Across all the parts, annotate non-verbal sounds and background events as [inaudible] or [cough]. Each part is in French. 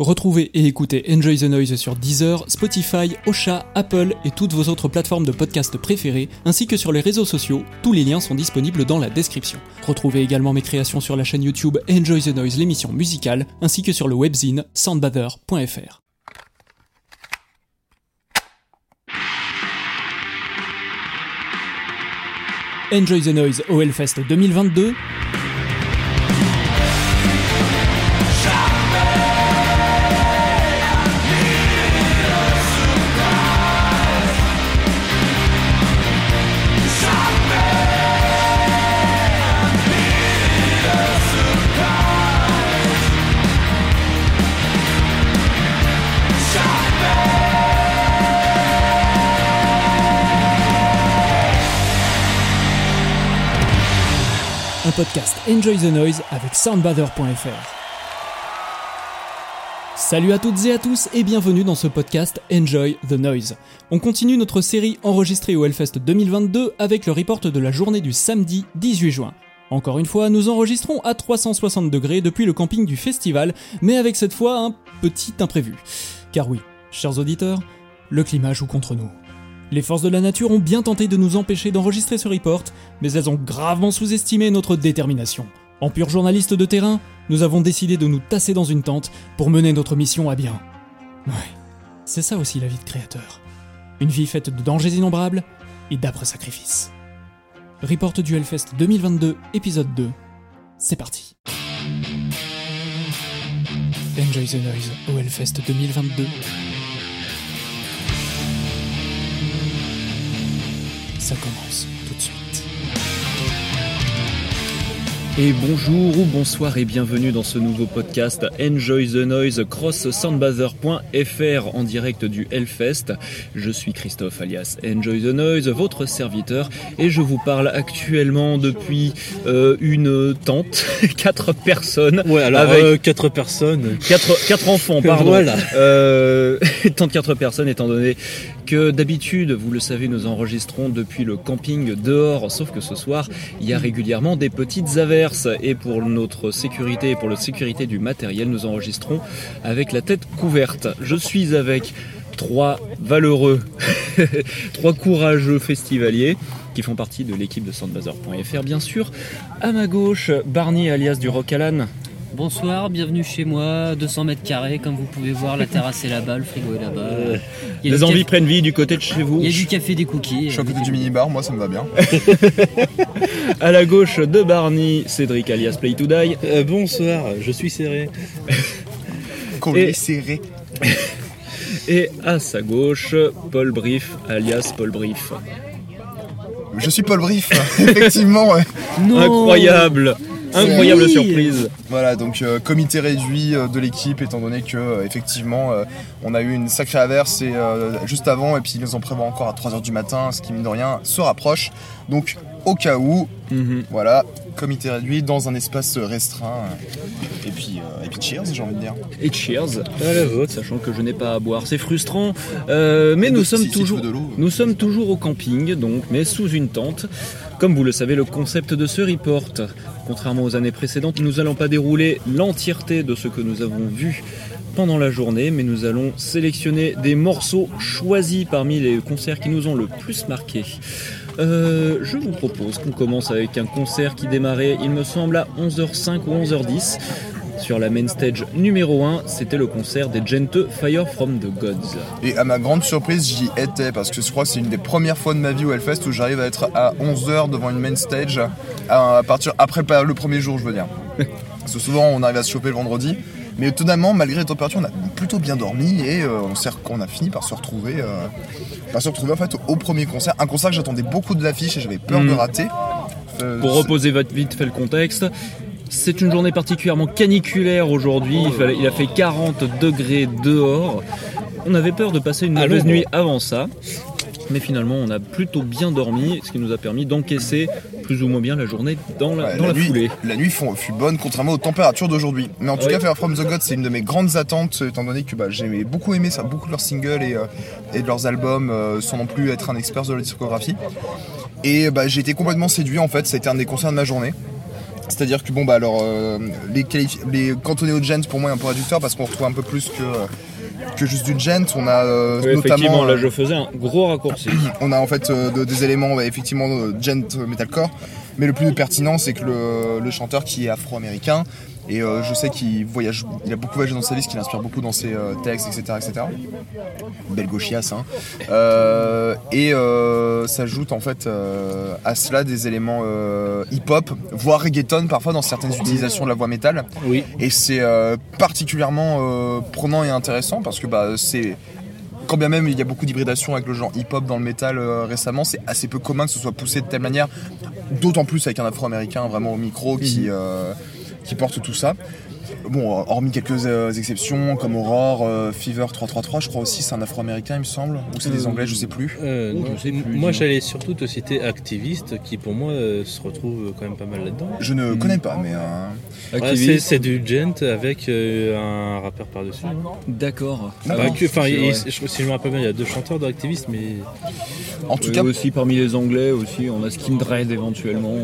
Retrouvez et écoutez Enjoy the Noise sur Deezer, Spotify, Ocha, Apple et toutes vos autres plateformes de podcast préférées, ainsi que sur les réseaux sociaux. Tous les liens sont disponibles dans la description. Retrouvez également mes créations sur la chaîne YouTube Enjoy the Noise, l'émission musicale, ainsi que sur le webzine soundbather.fr. Enjoy the Noise au Hellfest 2022. Podcast Enjoy the Noise avec soundbather.fr. Salut à toutes et à tous et bienvenue dans ce podcast Enjoy the Noise. On continue notre série enregistrée au Hellfest 2022 avec le report de la journée du samedi 18 juin. Encore une fois, nous enregistrons à 360 degrés depuis le camping du festival, mais avec cette fois un petit imprévu. Car oui, chers auditeurs, le climat joue contre nous. Les forces de la nature ont bien tenté de nous empêcher d'enregistrer ce report, mais elles ont gravement sous-estimé notre détermination. En pur journaliste de terrain, nous avons décidé de nous tasser dans une tente pour mener notre mission à bien. Ouais, c'est ça aussi la vie de créateur. Une vie faite de dangers innombrables et d'âpres sacrifices. Report du Hellfest 2022, épisode 2. C'est parti. Enjoy the Noise au Hellfest 2022. Ça commence tout de suite. Et bonjour ou bonsoir et bienvenue dans ce nouveau podcast Enjoy the Noise cross soundbather.fr en direct du Hellfest. Je suis Christophe alias Enjoy the Noise, votre serviteur et je vous parle actuellement depuis euh, une tente, [laughs] quatre personnes. Ouais, alors avec euh, quatre personnes, quatre, quatre enfants, pardon. [laughs] voilà. Euh, [laughs] tente quatre personnes étant donné d'habitude, vous le savez, nous enregistrons depuis le camping dehors, sauf que ce soir, il y a régulièrement des petites averses et pour notre sécurité et pour la sécurité du matériel, nous enregistrons avec la tête couverte. Je suis avec trois valeureux, [laughs] trois courageux festivaliers qui font partie de l'équipe de Soundbazer.fr bien sûr. À ma gauche, Barney alias du Rock Alan. Bonsoir, bienvenue chez moi, 200 mètres carrés, comme vous pouvez voir, la terrasse est là-bas, le frigo est là-bas. Les envies prennent vie du côté de chez vous. Il y a du café, des cookies. Je suis à côté du minibar, moi ça me va bien. [laughs] à la gauche de Barney, Cédric alias Play to Die. Euh, bonsoir, je suis serré. [laughs] Qu'on est serré. [laughs] Et à sa gauche, Paul Brief alias Paul Brief. Je suis Paul Brief, effectivement. Incroyable Incroyable surprise. Voilà, donc euh, comité réduit euh, de l'équipe, étant donné que euh, effectivement on a eu une sacrée averse et, juste avant, et puis ils nous en prévoient encore à 3h du matin, ce qui mine de rien se rapproche. Donc au cas où, mhm. voilà, comité réduit dans un espace restreint. Et puis, et puis cheers, j'ai envie de dire. Et cheers à la vôtre, sachant que je n'ai pas à boire. C'est frustrant, mais nous sommes toujours, nous sommes toujours au camping, donc, mais sous une tente. Comme vous le savez, le concept de ce report, contrairement aux années précédentes, nous n'allons pas dérouler l'entièreté de ce que nous avons vu pendant la journée, mais nous allons sélectionner des morceaux choisis parmi les concerts qui nous ont le plus marqué. Euh, je vous propose qu'on commence avec un concert qui démarrait, il me semble, à 11h05 ou 11h10. Sur la main stage numéro 1, c'était le concert des Gente Fire from the Gods. Et à ma grande surprise, j'y étais parce que je crois que c'est une des premières fois de ma vie au Hellfest où j'arrive à être à 11h devant une main stage à partir après le premier jour, je veux dire. [laughs] parce que souvent on arrive à se choper le vendredi. Mais étonnamment, malgré les températures, on a plutôt bien dormi et euh, on, a fini par se retrouver, euh, par se retrouver en fait au premier concert. Un concert que j'attendais beaucoup de l'affiche et j'avais peur de mm. rater. Euh, Pour reposer vite fait le contexte, c'est une journée particulièrement caniculaire aujourd'hui. Il, a fait 40 degrés dehors. On avait peur de passer une mauvaise nuit avant ça. Mais finalement, on a plutôt bien dormi, ce qui nous a permis d'encaisser plus ou moins bien la journée dans la, foulée. La nuit fut bonne, contrairement aux températures d'aujourd'hui. Mais en tout cas, Fire From the God, c'est une de mes grandes attentes, étant donné que bah, j'ai beaucoup aimé ça, beaucoup de leurs singles et, euh, de leurs albums, euh, sans non plus être un expert de la discographie. Et bah, j'ai été complètement séduit en fait, ça a été un des concerts de ma journée. C'est-à-dire que bon bah alors euh, les, les cantonnés au gent pour moi est un peu réducteur parce qu'on retrouve un peu plus que, que juste du gent. On a euh, Oui, effectivement, notamment là euh, je faisais un gros raccourci. [clears throat] on a en fait euh, de- des éléments effectivement euh, gent euh, metalcore, mais le plus pertinent c'est que le, le chanteur qui est afro-américain et euh, je sais qu'il voyage, il a beaucoup voyagé dans sa vie, ce qui l'inspire beaucoup dans ses euh, textes, etc., etc. Belle gauchiasse, hein. Euh, et euh, s'ajoute en fait à cela des éléments hip-hop, voire reggaeton parfois dans certaines utilisations de la voix métal. Oui. Et c'est particulièrement prenant et intéressant parce que bah, c'est. Quand bien même il y a beaucoup d'hybridation avec le genre hip-hop dans le métal euh, récemment, c'est assez peu commun que ce soit poussé de telle manière, d'autant plus avec un afro-américain vraiment au micro qui, euh, qui porte tout ça. Bon, hormis quelques euh, exceptions comme Aurore, euh, Fever 333, je crois aussi, c'est un afro-américain, il me semble, ou c'est des anglais, je sais plus. Euh, Oh, je sais plus, moi, j'allais surtout te citer Activiste, qui pour moi euh, se retrouve quand même pas mal là-dedans. Je ne connais pas, mais. euh, Ouais, c'est, du gent avec euh, un rappeur par-dessus. hein. D'accord. Que- Enfin, si je me rappelle bien, il y a deux chanteurs de Activiste, mais En tout cas, aussi parmi les anglais aussi, on a Skin Dread éventuellement.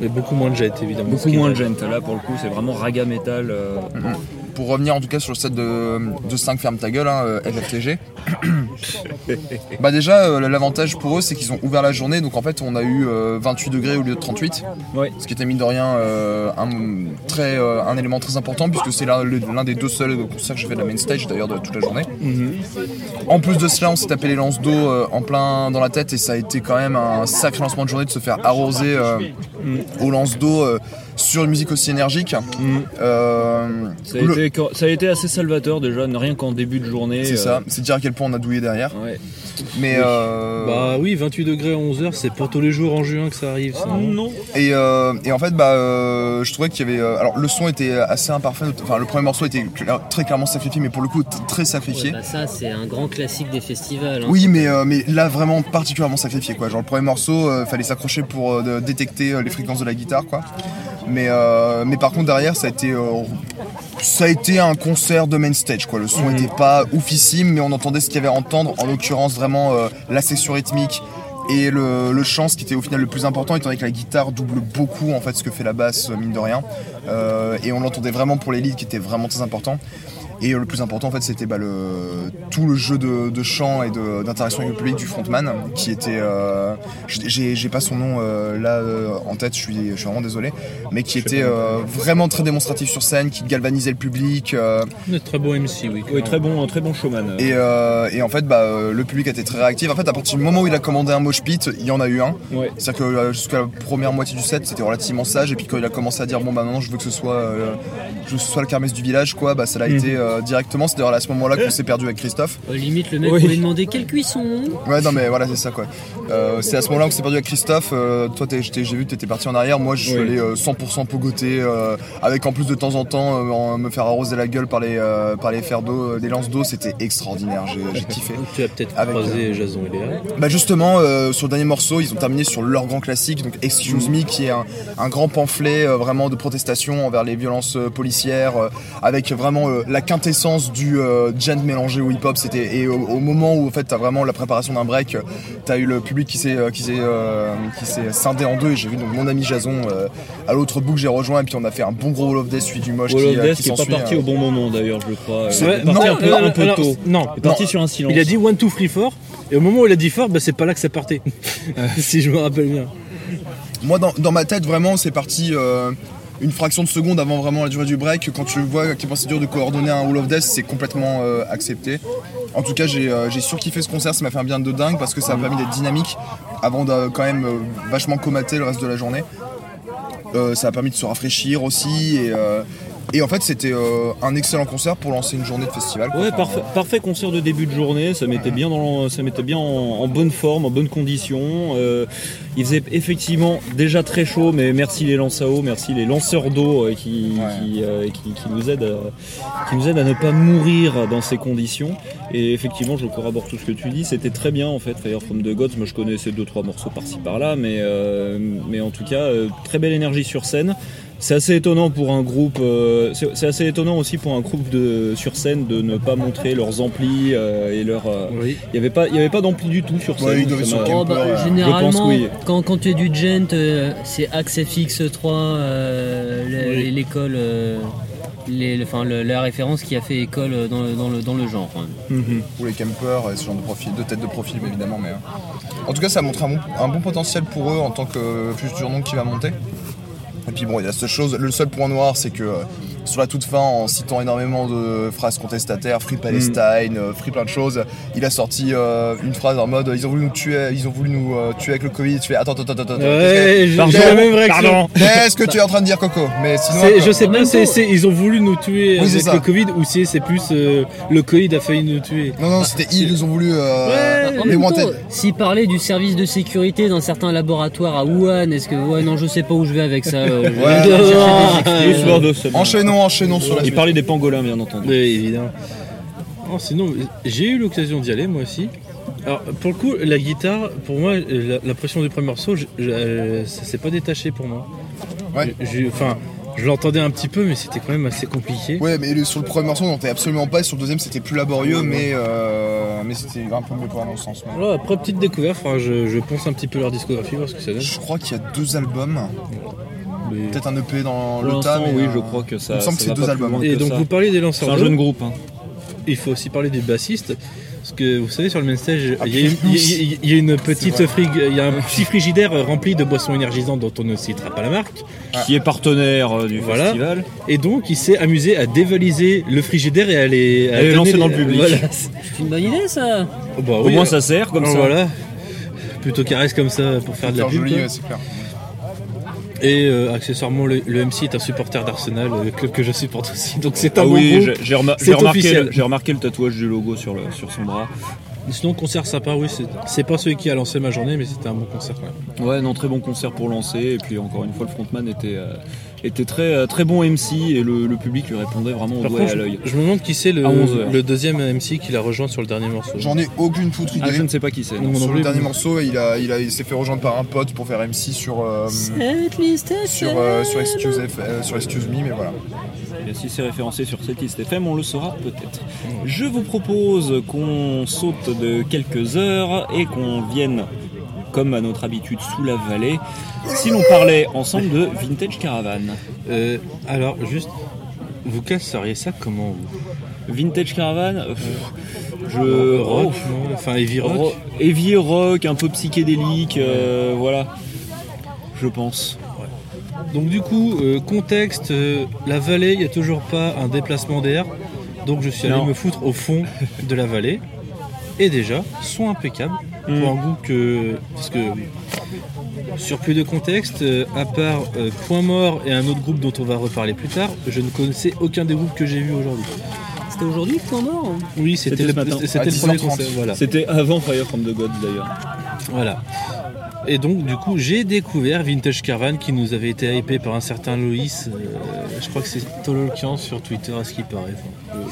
Mais beaucoup moins de jet évidemment. Beaucoup moins de gent. Là pour le coup c'est vraiment raga metal. euh, pour revenir en tout cas sur le set de, de 5 Ferme ta gueule, hein, euh, FFTG. [coughs] bah déjà, euh, l'avantage pour eux, c'est qu'ils ont ouvert la journée, donc en fait, on a eu euh, 28 degrés au lieu de 38, Ouais. ce qui était mine de rien euh, un, très, euh, un élément très important, puisque c'est l'un des deux seuls concerts que j'ai fait de la main stage d'ailleurs de toute la journée. En plus de cela, on s'est tapé les lances d'eau euh, en plein dans la tête, et ça a été quand même un sacré lancement de journée de se faire arroser euh, aux lances d'eau euh, sur une musique aussi énergique. Euh, Ça a, le- été, ça a été assez salvateur déjà, rien qu'en début de journée. C'est euh, ça, c'est dire à quel point on a douillé derrière. Ouais. Mais euh, Bah oui, 28 degrés à 11h, c'est pour tous les jours en juin que ça arrive. ça, non non. et, euh, et en fait, bah, euh, je trouvais qu'il y avait. euh, alors, le son était assez imparfait. Enfin, le premier morceau était très clairement sacrifié, mais pour le coup, très sacrifié. Bah, ça, c'est un grand classique des festivals. hein. Oui, mais, euh, mais là, vraiment particulièrement sacrifié, quoi. Genre, le premier morceau, euh, fallait s'accrocher pour euh, détecter euh, les fréquences de la guitare, quoi. Mais, euh, mais par contre, derrière, ça a été. euh, ça a été un concert de main stage quoi. Le son était pas oufissime, mais on entendait ce qu'il y avait à entendre. En l'occurrence, vraiment euh, la section rythmique et le, le chant, ce qui était au final le plus important, étant donné que la guitare double beaucoup en fait ce que fait la basse, mine de rien. Euh, et on l'entendait vraiment pour les leads qui étaient vraiment très importants. Et le plus important en fait c'était bah, le, tout le jeu de, de chant et d'interaction avec le public du frontman qui était euh, j'ai pas son nom euh, là euh, en tête je suis, je suis vraiment désolé mais qui était euh, vraiment très démonstratif sur scène qui galvanisait le public euh, Un très beau MC, oui. Oui, très bon, très bon showman. euh. et, euh, et en fait bah, le public a été très réactif en fait à partir du moment où il a commandé un mosh pit il y en a eu un Ouais. c'est-à-dire que jusqu'à la première moitié du set c'était relativement sage et puis quand il a commencé à dire bon bah maintenant je veux que ce soit euh, je veux que ce soit la kermesse du village quoi bah ça l'a été euh, directement c'est d'ailleurs à ce moment là qu'on s'est perdu avec Christophe Euh, limite, le mec Oui. pouvait demander quelle cuisson Ouais, non, mais voilà, c'est ça quoi. Euh, c'est à ce moment-là qu'on s'est perdu avec Christophe. Euh, toi, j'ai vu que t'étais parti en arrière. Moi, je suis Oui. allé euh, 100% pogoté, euh, avec en plus de temps en temps euh, en- me faire arroser la gueule par les, euh, par les fers d'eau, des lances d'eau. C'était extraordinaire. J'ai kiffé. [laughs] Tu as peut-être croisé Jason et Léa. Bah justement, euh, sur le dernier morceau, ils ont terminé sur leur grand classique, donc Excuse Me, qui est un, un grand pamphlet euh, vraiment de protestation envers les violences euh, policières, euh, avec vraiment euh, la quintessence du euh, gent mélangé au hip-hop. C'était et au, au moment où en fait t'as vraiment la préparation d'un break, t'as eu le public qui s'est euh, qui s'est euh, qui s'est scindé en deux. Et j'ai vu donc mon ami Jason euh, à l'autre bout que j'ai rejoint, et puis on a fait un bon gros Wall of Death, suivi du moche Wall qui, of Death qui qui est pas parti au bon moment d'ailleurs, je crois. C'est- parti non, un peu, non, un peu non, tôt. Non, Il est parti sur un silence. il a dit 1, 2, 3, 4. Et au moment où il a dit fort, bah, c'est pas là que ça partait. [laughs] [laughs] si je me rappelle bien. Moi, dans, dans ma tête, vraiment, c'est parti une fraction de seconde avant vraiment la durée du break. Quand tu vois à quel point c'est dur de coordonner un Wall of Death, c'est complètement euh, accepté. En tout cas, j'ai euh, j'ai surkiffé ce concert, ça m'a fait un bien de dingue parce que ça m'a permis d'être dynamique avant de quand même euh, vachement comater le reste de la journée. Euh, ça a permis de se rafraîchir aussi et, euh, et en fait c'était euh, un excellent concert pour lancer une journée de festival. quoi. Ouais, parfait, parfait concert de début de journée. Ça mettait bien, dans, ça mettait bien en, en bonne forme, en bonne condition. Euh, il faisait effectivement déjà très chaud, mais merci les lances à eau, merci les lanceurs d'eau qui, Ouais. qui, euh, qui, qui nous aident à, qui nous aident à ne pas mourir dans ces conditions. Et effectivement, je corrobore tout ce que tu dis. C'était très bien en fait. Fire from the Gods, moi je connaissais deux trois morceaux par-ci par-là, mais, euh, mais en tout cas, euh, très belle énergie sur scène. C'est assez étonnant pour un groupe. euh, c'est c'est assez étonnant aussi pour un groupe de sur scène de ne pas montrer leurs amplis euh, et leur. euh, Oui. Il y avait pas, il y avait pas d'ampli du tout sur scène. Ouais, ils sur Camper, Oh, bah, généralement, je pense que oui. Quand, quand tu es du gent, euh, c'est Axe FX3, euh, Oui. l'école, euh, enfin, la référence qui a fait école dans le, dans le, dans le genre. hein. Mhm. Ou les campers et ce genre de profil, de tête de profil évidemment. Mais, euh, En tout cas, ça montre un bon, un bon potentiel pour eux en tant que futur nom qui va monter. Et puis bon, il y a cette chose, le seul point noir, c'est que euh, sur la toute fin, en citant énormément de phrases contestataires, Free Palestine, euh, Free plein de choses, il a sorti euh, une phrase en mode ils ont voulu nous tuer, ils ont voulu nous euh, tuer avec le Covid. Tu fais attends, attends, attends, attends. Ouais, j'ai la même réaction. Qu'est-ce que tu es en train de dire, Coco? Mais sinon, euh, je sais pas, c'est- ils ont voulu nous tuer Oui, avec ça. le Covid ou si c'est plus euh, le Covid a failli nous tuer. Non, non, c'était ils ont voulu. Euh, En les wanted. s'il parlait du service de sécurité d'un certain laboratoire à Wuhan, est-ce que ouais non je sais pas où je vais avec ça. euh, Ouais, chercher Enchaînons, enchaînons sur la Il suite. parlait des pangolins, bien entendu. Oui, évidemment. Oh, sinon, j'ai eu l'occasion d'y aller moi aussi. Alors, pour le coup, la guitare, pour moi, la, la pression du premier morceau, je, je- euh, ça s'est pas détaché pour moi. Ouais. Enfin, je l'entendais un petit peu, mais c'était quand même assez compliqué. Ouais, mais le- sur le premier morceau, on n'entendait absolument pas. Et sur le deuxième, c'était plus laborieux, mais, euh, mais c'était un peu mieux pour mon sens. Voilà, après, petite découverte, je, je pense un petit peu leur discographie, voir ce que ça donne. Je crois qu'il y a deux albums, Mais- peut-être un EP dans Pour le tas. mais, oui, euh, je crois que ça. il me semble ça que c'est deux albums. Et donc, ça. vous parlez des C'est lanceurs un d'eau. jeune groupe. hein. Il faut aussi parler du bassiste. Parce que vous savez, sur le main stage, Ah, il y, a une- putain, il y a- il y a une petite frig, il y a un petit frigidaire rempli de boissons énergisantes dont on ne citera pas la marque. Qui est partenaire euh, du Voilà. festival. Et donc, il s'est amusé à dévaliser le frigidaire et à les, à lancer les- dans le public. Voilà. C'est une bonne idée ça. Oh, bah Au moins, euh, ça sert comme alors ça. Voilà. Plutôt caresse comme ça pour faire de la pub. joli, ouais, c'est clair. Et euh, accessoirement, le, le MC est un supporter d'Arsenal, le club que je supporte aussi. Donc c'est un Ah bon oui, j'ai- remar- remarqué, remarqué le tatouage du logo sur, le, sur son bras. Sinon, concert sympa, oui. c'est- C'est pas celui qui a lancé ma journée, mais c'était un bon concert quand même. Ouais, non, très bon concert pour lancer. Et puis encore une fois, le frontman était, euh, était très, euh, très bon MC et le, le public lui répondait vraiment au Par doigt et contre, à l'œil. je me demande qui c'est le, À 11 heures. le deuxième MC qui l'a rejoint sur le dernier morceau. J'en ai aucune foutre idée. Ah, je ne sais pas qui c'est. Sur non le plus, dernier morceau, il, a, il, a, il s'est fait rejoindre par un pote pour faire MC sur, euh, Cette liste est sur, euh, sur, Excuse, F- euh, sur Excuse Me, mais voilà. Et si c'est référencé sur cette liste FM, on le saura peut-être. Je vous propose qu'on saute de quelques heures et qu'on vienne, comme à notre habitude, sous la vallée, si l'on parlait ensemble de Vintage Caravan. Euh, alors, juste, vous casseriez ça comment vous Vintage Caravan, euh, pff, je. Rock, oh, non Enfin, heavy rock ro- heavy rock, un peu psychédélique, euh, voilà. Je pense. Donc du coup, euh, contexte, euh, la vallée, il n'y a toujours pas un déplacement d'air. Donc je suis allé Non. me foutre au fond de la vallée. Et déjà, son impeccable. Mm. Pour un goût que... Parce que... Sur plus de contexte, euh, à part euh, Point Mort et un autre groupe dont on va reparler plus tard, je ne connaissais aucun des groupes que j'ai vus aujourd'hui. C'était aujourd'hui Point mort Oui, c'était le, ce matin. c'était À le premier 10h30. concert. Voilà. C'était avant Fire from the Gods d'ailleurs. Voilà. Et donc, du coup, j'ai découvert Vintage Caravan qui nous avait été hypé par un certain Loïs. euh, je crois que c'est Tololkian sur Twitter, à ce qui paraît. Enfin,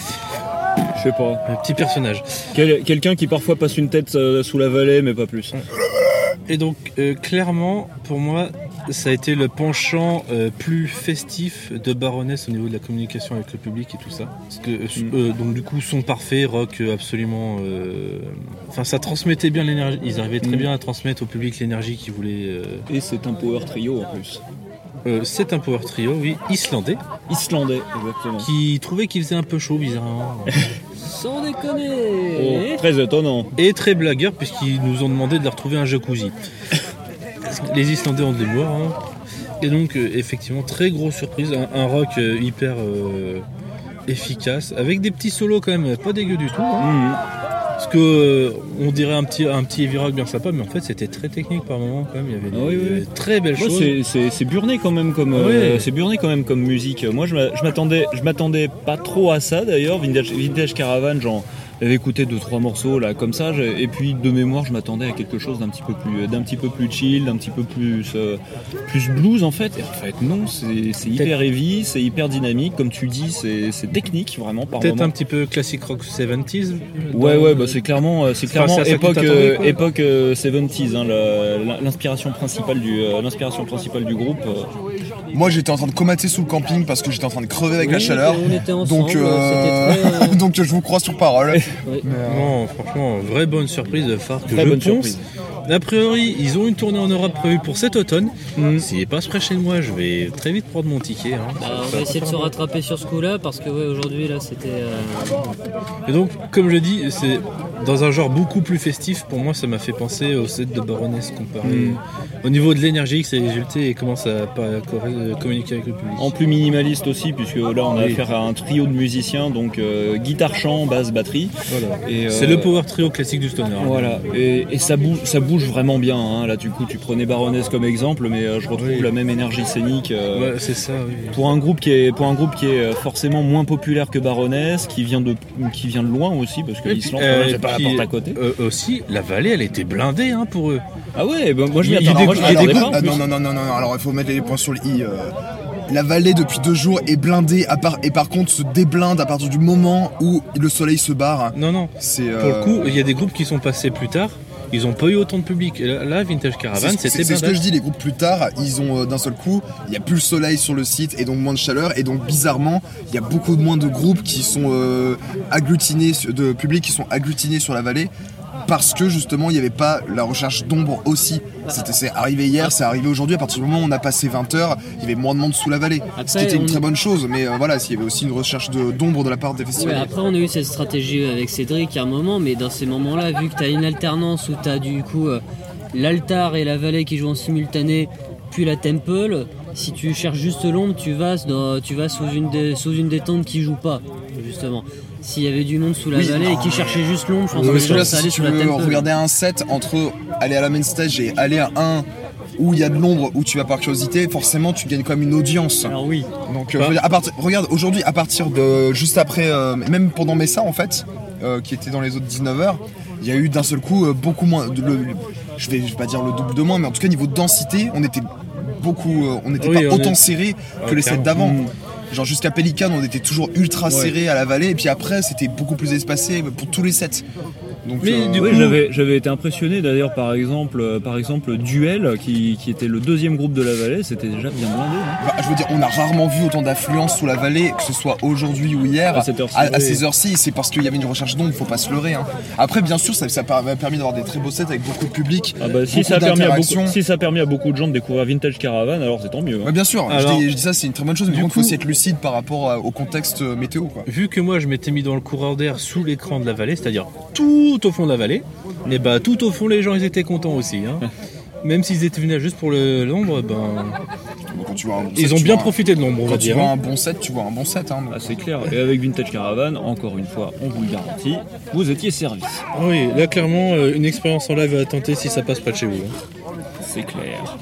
Je sais pas. un petit personnage. Quel- Quelqu'un qui parfois passe une tête euh, sous la vallée, mais pas plus. Et donc, euh, clairement, pour moi, ça a été le penchant euh, plus festif de Baroness au niveau de la communication avec le public et tout ça. Parce que, euh, Mm. euh, donc, du coup, son parfait, rock absolument. euh, Enfin, ça transmettait bien l'énergie. Ils arrivaient très Mm. bien à transmettre au public l'énergie qu'ils voulaient. euh, Et c'est un power trio en plus. euh, c'est un power trio, oui, islandais, Islandais, exactement. qui trouvait qu'il faisait un peu chaud, bizarrement. [laughs] Sans Oh, déconner très étonnant. et très blagueur, puisqu'ils nous ont demandé de leur trouver un jacuzzi. Les Islandais ont de l'humour. hein. Et donc, euh, effectivement, très grosse surprise. Un, un rock euh, hyper euh, efficace, avec des petits solos quand même, pas dégueu du tout. hein. Mhm. Parce que on dirait un petit, un petit heavy rock bien sympa, mais en fait, c'était très technique par moment quand même. Il y avait des, oui, oui. des très belles Ouais, choses. c'est- burné quand même comme Ouais. c'est burné quand même comme musique. Moi je m'a- je m'attendais je m'attendais pas trop à ça d'ailleurs. Vintage, Vintage Caravan, j'en avais écouté deux trois morceaux là comme ça et puis de mémoire je m'attendais à quelque chose d'un petit peu plus d'un petit peu plus chill, d'un petit peu plus euh, plus blues en fait. Et en fait non, c'est hyper heavy, c'est hyper dynamique comme tu dis, c'est technique vraiment par Peut-être un petit peu classique rock 70s. Ouais, ouais, bah c'est clairement, euh, c'est clairement époque, euh, époque euh, 70s, hein, l'inspiration principale du, l'inspiration principale du groupe. Moi j'étais en train de comater sous le camping parce que j'étais en train de crever avec la chaleur. On était ensemble, Donc, euh, c'était très, [laughs] donc je vous crois sur parole. [laughs] Non, franchement, vraie bonne surprise de phare que Très je bonne pense. surprise. A priori, ils ont une tournée en Europe prévue pour cet automne. Mm. S'il passe près chez moi, je vais très vite prendre mon ticket. hein. Bah, on va essayer de se rattraper sur ce coup-là parce que ouais, aujourd'hui là c'était. euh, Et donc, comme je dis, c'est dans un genre beaucoup plus festif. Pour moi, ça m'a fait penser au set de Baroness qu'on parlait. Mm. Au niveau de l'énergie que ça a résulté et comment ça a pas corré- communiqué avec le public. En plus minimaliste aussi, puisque là on a Oui. affaire à un trio de musiciens, donc euh, guitare, chant, basse, batterie. Voilà. Et, euh, C'est le power trio classique du stoner. Voilà, et, et ça, bouge, ça bouge vraiment bien. hein. Là, du coup, tu prenais Baroness comme exemple, mais euh, je retrouve Oui. la même énergie scénique. euh, Ouais, c'est ça, oui. Pour un groupe qui est pour un groupe qui est euh, forcément moins populaire que Baroness, qui vient de qui vient de loin aussi parce que l'Islande euh, c'est pas la porte à côté. euh, aussi, la vallée, elle était blindée hein, pour eux. Ah ouais, ben moi je m'y attendais pas. ah, non, non, non, non, non, alors il faut mettre les points sur le i. euh. La vallée depuis deux jours est blindée à part, et par contre se déblinde à partir du moment où le soleil se barre. Non, non. C'est Pour euh, le coup, il y a des groupes qui sont passés plus tard. Ils n'ont pas eu autant de public. Et là, Vintage Caravan, c'est- c'était c'est ce que je dis, les groupes plus tard, ils ont euh, d'un seul coup, il n'y a plus le soleil sur le site et donc moins de chaleur. Et donc bizarrement, il y a beaucoup moins de groupes qui sont euh, agglutinés, de publics qui sont agglutinés sur la vallée parce que justement il n'y avait pas la recherche d'ombre aussi. C'est arrivé hier, c'est arrivé aujourd'hui. À partir du moment où on a passé 20 heures, il y avait moins de monde sous la vallée, ce qui était une on- très bonne chose. Mais euh, voilà, s'il y avait aussi une recherche de- d'ombre de la part des Ouais, festivals. après, on a eu cette stratégie avec Cédric à un moment, mais dans ces moments-là, vu que tu as une alternance où tu as du coup euh, l'altar et la vallée qui jouent en simultané, puis la temple, si tu cherches juste l'ombre, tu vas, dans- tu vas sous, une des, sous une des tentes qui joue pas, justement. S'il y avait du monde sous la Oui, vallée et qui cherchait juste l'ombre, je pense que si tu veux temple. regarder un set entre aller à la main stage et aller à un où il y a de l'ombre, où tu vas par curiosité, forcément tu gagnes quand même une audience. Alors oui, Donc euh, à partir- regarde, aujourd'hui, à partir de juste après, euh, même pendant Messa en fait, euh, qui était dans les autres 19h, il y a eu d'un seul coup euh, beaucoup moins. de- le- je, vais, je vais pas dire le double de moins, mais en tout cas niveau densité, on était beaucoup, euh, on n'était Oui, pas on autant est- serré que les sets d'avant. Mm. Genre jusqu'à Pelican, on était toujours ultra serré à la vallée, et puis après c'était beaucoup plus espacé pour tous les sets. Donc, Mais euh, du Oui, coup- j'avais, j'avais été impressionné d'ailleurs par exemple, euh, par exemple Duel qui, qui était le deuxième groupe de la vallée, c'était déjà bien blindé. hein. Bah, je veux dire, on a rarement vu autant d'affluence sous la vallée, que ce soit aujourd'hui ou hier. À cette heure-ci, À, ces heures-ci, c'est parce qu'il y avait une recherche d'ombre, faut pas se leurrer. hein. Après, bien sûr, ça, ça a permis d'avoir des très beaux sets avec beaucoup de public. Ah bah, si, beaucoup ça a permis à beaucoup, si ça a permis à beaucoup de gens de découvrir Vintage Caravan, alors c'est tant mieux. hein. Ouais, bien sûr, je, Alors, dis, je dis ça, c'est une très bonne chose, mais il faut aussi être lucide par rapport à- au contexte euh, météo. Quoi. Vu que moi je m'étais mis dans le coureur d'air sous l'écran de la vallée, c'est-à-dire tout au fond de la vallée, et bah tout au fond les gens ils étaient contents aussi. hein. [laughs] Même s'ils étaient venus juste pour le- l'ombre, ben Bon, quand tu vois un bon ils ont tu bien vois profité de l'ombre, on va Quand tu dire. vois hein. un bon set, tu vois un bon set. Hein. Ah, c'est clair. Et avec Vintage Caravan, encore une fois, on vous le garantit, vous étiez servi. Ah Oui, là clairement euh, une expérience en live à tenter si ça passe pas de chez vous. hein. C'est clair.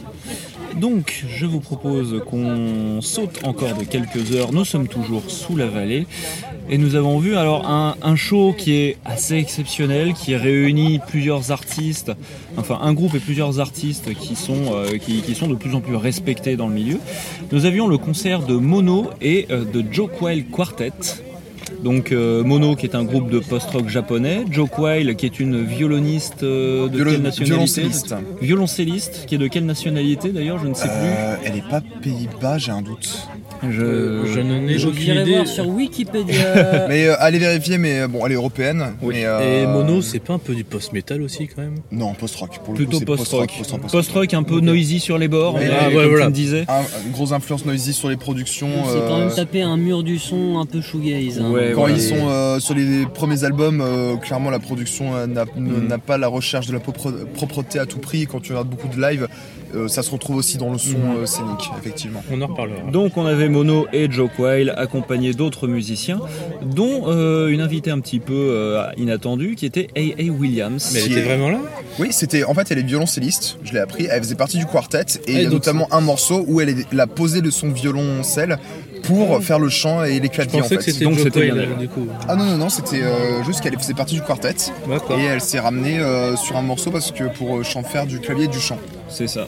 Donc, je vous propose qu'on saute encore de quelques heures. Nous sommes toujours sous la vallée et nous avons vu alors un, show qui est assez exceptionnel, qui réunit plusieurs artistes, enfin un groupe et plusieurs artistes qui sont, euh, de plus en plus respectés dans le milieu. Nous avions le concert de Mono et euh, de Joe Quail Quartet. Donc euh, Mono qui est un groupe de post-rock japonais, Joe Quail qui est une violoniste euh, de quelle nationalité? violoncelliste. Violoncelliste, qui est de quelle nationalité d'ailleurs, je ne sais Euh, elle est pas Pays-Bas, j'ai un doute. Je... Euh, je n'en ai aucune idée. voir sur Wikipédia. [laughs] Mais euh, allez vérifier, mais euh, bon, elle est européenne. Oui. mais, Et euh, Mono, c'est pas un peu du post-metal aussi quand même? Non, post-rock. Pour le Plutôt post-rock. post-rock, post-rock. Post-rock un peu noisy sur les bords, mais, ah, comme ouais, tu voilà. me disais. Un- une grosse influence noisy sur les productions. C'est quand euh, même taper un mur du son un peu shoegaze. hein. Ouais, Quand voilà. ils sont euh, sur les premiers albums, euh, clairement la production euh, n'a pas la recherche de la propre- propreté à tout prix. Quand tu regardes beaucoup de live, euh, ça se retrouve aussi dans le son euh, scénique, effectivement. On en reparlera. Donc on avait Mono et Joe Quail accompagnés d'autres musiciens, dont euh, une invitée un petit peu euh, inattendue qui était A.A. Williams. Mais elle était est- vraiment là? Oui, c'était en fait elle est violoncelliste, je l'ai appris. Elle faisait partie du quartet et il y a donc notamment un morceau où elle, est- elle a posé de son violoncelle pour faire le chant et les claviers en pensais fait. que c'était Donc, c'était du coup. Ah non non non, c'était euh, juste qu'elle faisait partie du quartet et elle s'est ramenée euh, sur un morceau parce que pour euh, chant- faire du clavier et du chant. C'est ça.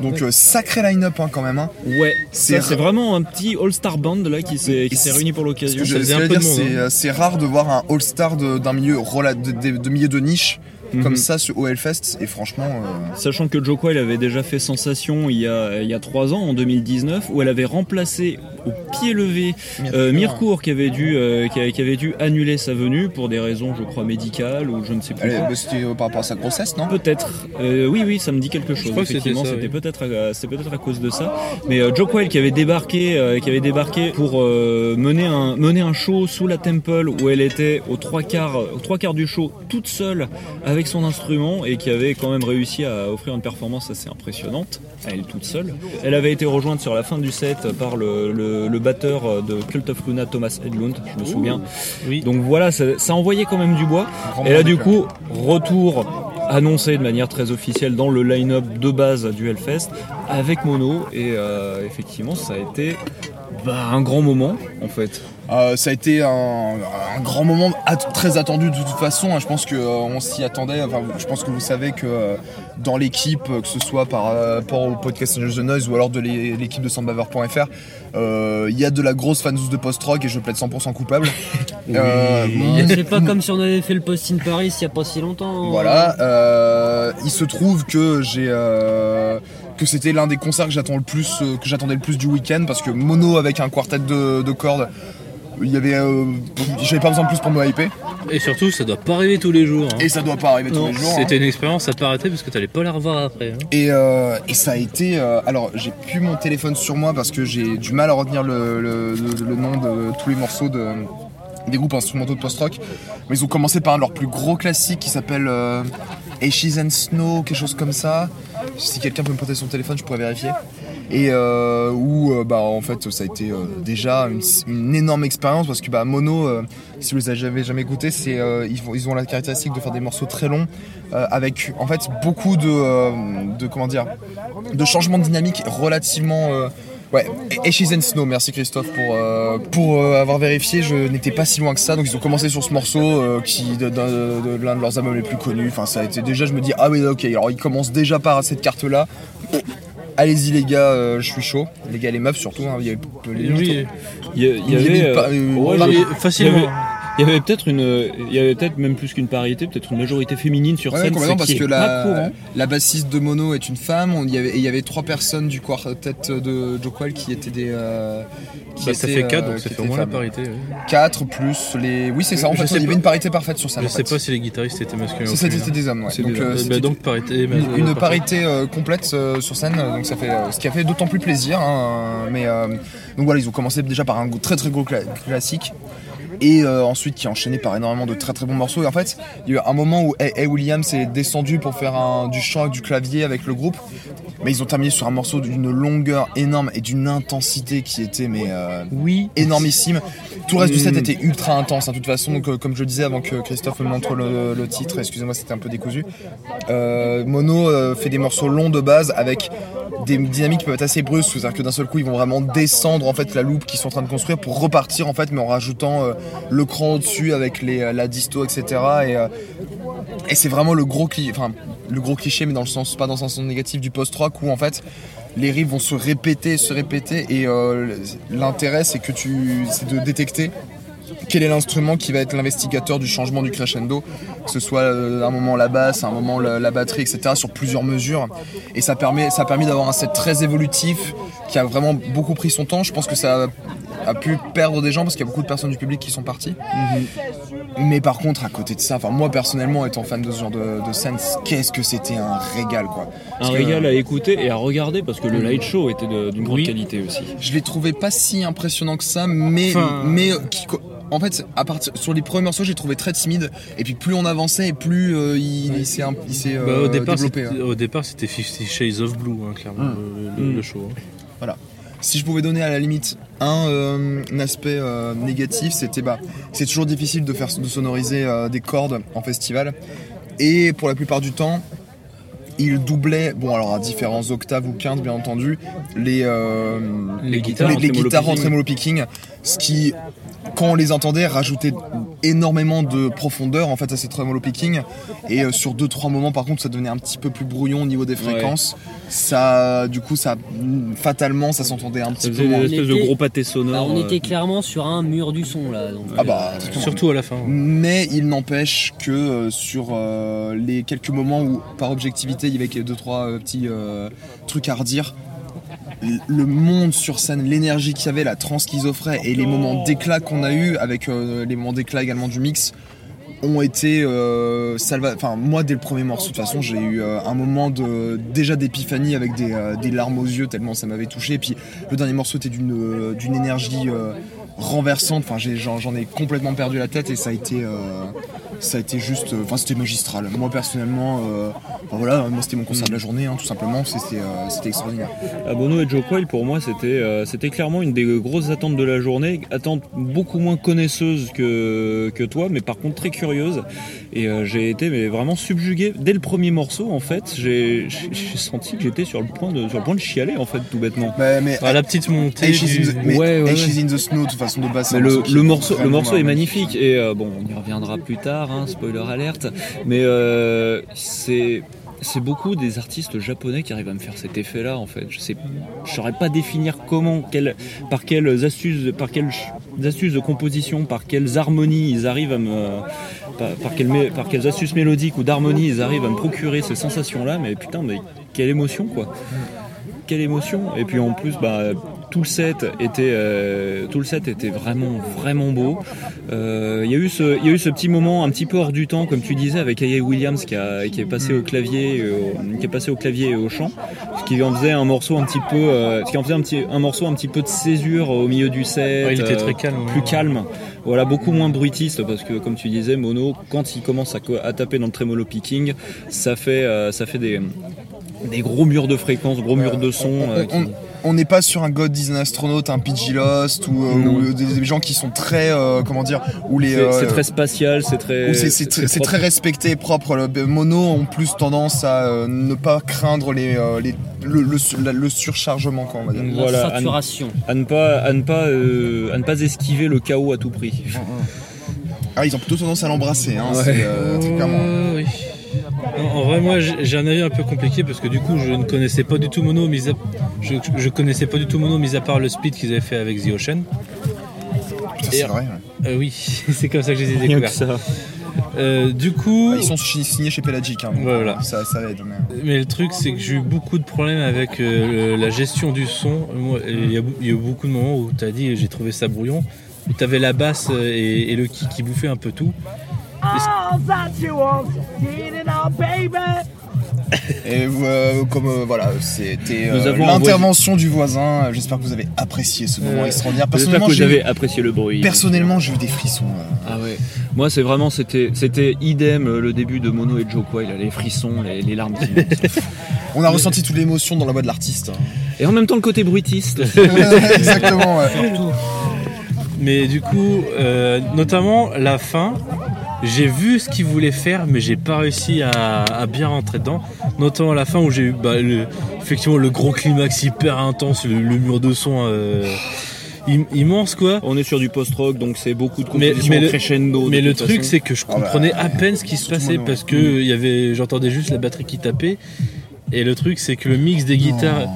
Donc euh, sacré line-up hein, quand même. hein. Ouais, C'est vraiment un petit all-star band là qui s'est réuni pour l'occasion. c'est hein. rare de voir un all-star de- d'un milieu de, de- de milieu de niche Mhm. comme ça sur- au Hellfest. Et franchement, euh, Sachant que Joe Coyle avait déjà fait sensation il y a, il y a 3 ans, en 2019, où elle avait remplacé au pied levé euh, Mircourt qui avait, dû, euh, qui, a- qui avait dû annuler sa venue pour des raisons, je crois, médicales ou je ne sais plus. bah, c'était euh, par rapport à sa grossesse, non? Peut-être. Euh, oui, oui, ça me dit quelque chose. Effectivement, c'était oui. peut-être, à- c'était peut-être à cause de ça. Mais euh, Joe qui avait débarqué, euh, qui avait débarqué pour euh, mener un mener un show sous la Temple où elle était aux trois quarts, aux trois quarts du show toute seule avec son instrument et qui avait quand même réussi à offrir une performance assez impressionnante à elle toute seule. Elle avait été rejointe sur la fin du set par le, le, le batteur de Cult of Luna, Thomas Edlund, je me souviens. Oui. Donc voilà, ça, ça envoyait quand même du bois. Grand Et là, du coup, retour annoncé de manière très officielle dans le line-up de base du Hellfest avec Mono. Et euh, effectivement, ça a été bah, un grand moment en fait. Euh, ça a été un, un grand moment at- très attendu de toute façon. hein. Je pense qu'on s'y attendait. Enfin, je pense que vous savez que euh, dans l'équipe, euh, que ce soit par euh, rapport au podcast News the Noise ou alors de l'é- l'équipe de soundbaver.fr, euh, il y a de la grosse fanzous de post-rock et je plaide 100% coupable. [laughs] Euh, Bon, c'est pas [laughs] comme si on avait fait le post in Paris il y a pas si longtemps. Voilà, euh, il se trouve que j'ai euh, que c'était l'un des concerts que j'attends le plus, euh, que j'attendais le plus du week-end parce que mono avec un quartet de, de cordes, il y avait, euh, j'avais pas besoin de plus pour me hyper Et surtout, ça doit pas arriver tous les jours. hein. et ça doit pas arriver tous les jours. hein. C'était une expérience à pas arrêter parce que t'allais pas la revoir après. hein. Et, euh, et ça a été. euh, alors, j'ai plus mon téléphone sur moi parce que j'ai du mal à retenir le, le- le- le nom de tous les morceaux de, des groupes instrumentaux de post-rock. Mais ils ont commencé par un de leurs plus gros classiques qui s'appelle Ashes and Snow, quelque chose comme ça. Si quelqu'un peut me prêter son téléphone, je pourrais vérifier. Et euh, où, euh, bah, en fait, ça a été euh, déjà une, énorme expérience parce que bah, Mono, si vous les avez jamais, écouté, c'est ils, ont la caractéristique de faire des morceaux très longs avec en fait beaucoup de comment dire de changements de dynamique relativement ouais Ashes and Snow. Merci Christophe pour euh, pour euh, avoir vérifié. Je n'étais pas si loin que ça. Donc ils ont commencé sur ce morceau euh, qui de, de- de- de l'un de leurs albums les plus connus. Enfin ça a été déjà je me dis ah oui ok. Alors ils commencent déjà par cette carte là allez-y les gars euh, je suis chaud. Les gars les meufs surtout hein, il y avait les Oui, Il y, a- il y Il y avait pas- euh, ouais, pas- il y et avait- facilement. Il y avait- peut-être une, il y avait peut-être même plus qu'une parité, peut-être une majorité féminine sur Ouais, scène, complètement, ce parce que la, la bassiste de Mono est une femme. On y avait, et il y avait trois personnes du quartet de Joe Quell qui étaient des. euh, qui Bah, ça fait 4, euh, donc ça fait au moins la parité. ouais. 4 plus les. Oui, c'est ça. En Je fait, il y avait pas. une parité parfaite sur scène. Je en sais fait. pas si les guitaristes étaient masculins ou ça, c'était des hommes. ouais. Donc, des euh, hommes. C'était bah, donc parité. une, une parité euh, complète euh, sur scène, donc ça fait, ce qui a fait d'autant plus plaisir. hein, mais euh, donc voilà, ils ont commencé déjà par un très très gros cla- classique. Et euh, ensuite qui a enchaîné par énormément de très très bons morceaux. Et en fait, il y a eu un moment où Hay Hay Williams est descendu pour faire un- du chant et du clavier avec le groupe. Mais ils ont terminé sur un morceau d'une longueur énorme et d'une intensité qui était mais euh, Oui. énormissime. Tout le reste du set Mm. était ultra intense. hein. De toute façon, donc, comme je le disais avant que Christophe me montre le, le titre, excusez-moi, c'était un peu décousu. Euh, Mono fait des morceaux longs de base avec des dynamiques peuvent être assez brusques, c'est-à-dire que d'un seul coup ils vont vraiment descendre en fait la loupe qu'ils sont en train de construire pour repartir en fait, mais en rajoutant euh, le cran au-dessus avec les, la disto, etc. Et, euh, et c'est vraiment le gros cliché, mais dans le sens pas dans le sens négatif du post-rock où en fait les riffs vont se répéter, se répéter, et euh, l'intérêt c'est que tu, c'est de détecter quel est l'instrument qui va être l'investigateur du changement du crescendo, que ce soit euh, à un moment la basse, à un moment la, la batterie, etc., sur plusieurs mesures. Et ça, permet, ça a permis d'avoir un set très évolutif qui a vraiment beaucoup pris son temps. Je pense que ça a, a pu perdre des gens parce qu'il y a beaucoup de personnes du public qui sont parties. Mais par contre, à côté de ça, enfin moi personnellement étant fan de ce genre de, de scène, qu'est-ce que c'était un régal quoi. Un que, régal à écouter et à regarder parce que le light show était de- d'une grande Oui. qualité aussi. Je l'ai trouvé pas si impressionnant que ça, mais, Enfin- mais euh, qui, en fait, à sur les premiers morceaux, j'ai trouvé très timide. Et puis plus on avançait, et plus euh, il, il s'est Bah, euh, au, départ, développé. hein. au départ, c'était Fifty Shades of Blue, hein, clairement, le, le- Mm. le show. hein. Si je pouvais donner à la limite un, euh, un aspect euh, négatif, c'était bah, c'est toujours difficile de faire de sonoriser euh, des cordes en festival. Et pour la plupart du temps, il doublait, bon alors à différents octaves ou quintes bien entendu, les, euh, Les guitares les, en les tremolo guitares en tremolo picking, ce qui, quand on les entendait, rajoutait énormément de profondeur en fait à ces tremolo picking et euh, sur deux trois moments par contre ça devenait un petit peu plus brouillon au niveau des fréquences ça du coup ça fatalement ça s'entendait un petit peu faisait moins une espèce de gros pâté Bah, sonore. on euh. était clairement sur un mur du son là. donc, ah bah euh, Surtout à la fin. mais il n'empêche que euh, sur euh, les quelques moments où par objectivité il y avait deux trois euh, petits euh, trucs à redire le monde sur scène, l'énergie qu'il y avait, la trance qu'ils offraient et les moments d'éclat qu'on a eu avec euh, les moments d'éclat également du mix ont été euh, Enfin, moi, dès le premier morceau, de toute façon, j'ai eu euh, un moment de déjà d'épiphanie avec des, larmes aux yeux tellement ça m'avait touché. Et puis le dernier morceau était d'une énergie renversante. J'en ai complètement perdu la tête et ça a été ça a été juste. euh, Enfin, c'était magistral. Moi, personnellement, euh, voilà, moi, c'était mon concert de la journée, hein, tout simplement. C'était euh, c'était extraordinaire. À Bono et Joe Coyle, pour moi, c'était clairement une des grosses attentes de la journée. Attente beaucoup moins connaisseuse que, que toi, mais par contre très curieuse. Et j'ai été mais vraiment subjugué. Dès le premier morceau, en fait, j'ai senti que j'étais sur, le point de- sur le point de chialer, en fait, tout bêtement. Bah, mais Ah, la petite montée. Du- the, mais Ouais, ouais, Ashes ouais. in the Snow, de toute façon, de le, morceau, le morceau est magnifique et euh, bon, on y reviendra plus tard, hein, spoiler alerte. Mais euh, c'est beaucoup des artistes japonais qui arrivent à me faire cet effet-là en fait. Je sais, je saurais pas définir comment, par quelles astuces, par quelles astuces de composition, par quelles harmonies ils arrivent à me, par, par quelles, par quelles astuces mélodiques ou d'harmonie ils arrivent à me procurer ces sensations-là. Mais putain, mais quelle émotion quoi quelle émotion et puis en plus bah tout le set était euh, tout le set était vraiment vraiment beau Euh, il y a eu ce il y a eu ce petit moment un petit peu hors du temps comme tu disais avec A.A. Williams qui a qui est passé au clavier et au- qui est passé au clavier et au chant ce qui en faisait un morceau un petit peu euh, ce qui en faisait un petit un morceau un petit peu de césure au milieu du set Ouais, il était euh, très calme. plus ouais. calme, voilà beaucoup moins bruitiste parce que comme tu disais Mono quand il commence à, taper dans le tremolo picking ça fait euh, ça fait des des gros murs de fréquences, gros murs de son. euh, qui- on- on n'est pas sur un God is an astronaute, un PG Lost ou, euh, ou des, des gens qui sont très euh, comment dire où les C'est euh, très spatial, c'est très. c'est- très- respecté, propre. Le mono ont plus tendance à euh, ne pas craindre les, euh, les- le, surchargement, quoi, on va dire. la Voilà, à ne- saturation. à ne pas, à ne pas, euh, à ne pas esquiver le chaos à tout prix. Ah, ils ont plutôt tendance à l'embrasser, hein, Ouais. euh, très clairement. Euh, oui. Non, en vrai, moi, j'ai un avis un peu compliqué parce que du coup, je ne connaissais pas du tout Mono, mis à... je, je connaissais pas du tout Mono, mis à part le split qu'ils avaient fait avec The Ocean. C'est Et- vrai. ouais. Euh, oui, [laughs] c'est comme ça que je les ai découverts. ça. Euh, du coup, Ah, ils sont signés chez Pelagic, hein, donc, Voilà. ça, ça aide. mais- mais le truc, c'est que j'ai eu beaucoup de problèmes avec euh, la gestion du son. Il y, a eu beaucoup de moments où tu as dit j'ai trouvé ça brouillon, où tu avais la basse euh, et, et le kick qui bouffaient un peu tout. All that you want, get it on, baby. Et euh, comme euh, voilà, c'était euh, l'intervention du voisin. J'espère que vous avez apprécié ce moment Euh, extraordinaire. J'espère Personnellement, que vous j'ai avez eu- apprécié le bruit. personnellement, j'ai eu des frissons. euh. Ah ouais. Moi, c'est vraiment, c'était, c'était idem le début de Mono et Joe Coyle, les frissons, les, les larmes qui. [laughs] On a ressenti toute l'émotion dans la voix de l'artiste. hein. Et en même temps, le côté bruitiste. [laughs] Exactement. ouais. Mais du coup, euh, notamment la fin, j'ai vu ce qu'ils voulaient faire, mais j'ai pas réussi à, à bien rentrer dedans. Notamment à la fin où j'ai eu bah, le- effectivement le gros climax hyper intense, le, le mur de son euh, im- immense quoi. On est sur du post-rock, donc c'est beaucoup de compositions mais le- crescendo. Mais le truc c'est que je Ah bah, comprenais à peine ce qui se passait parce que il y avait, j'entendais juste la batterie qui tapait. Et le truc c'est que le mix des guitares,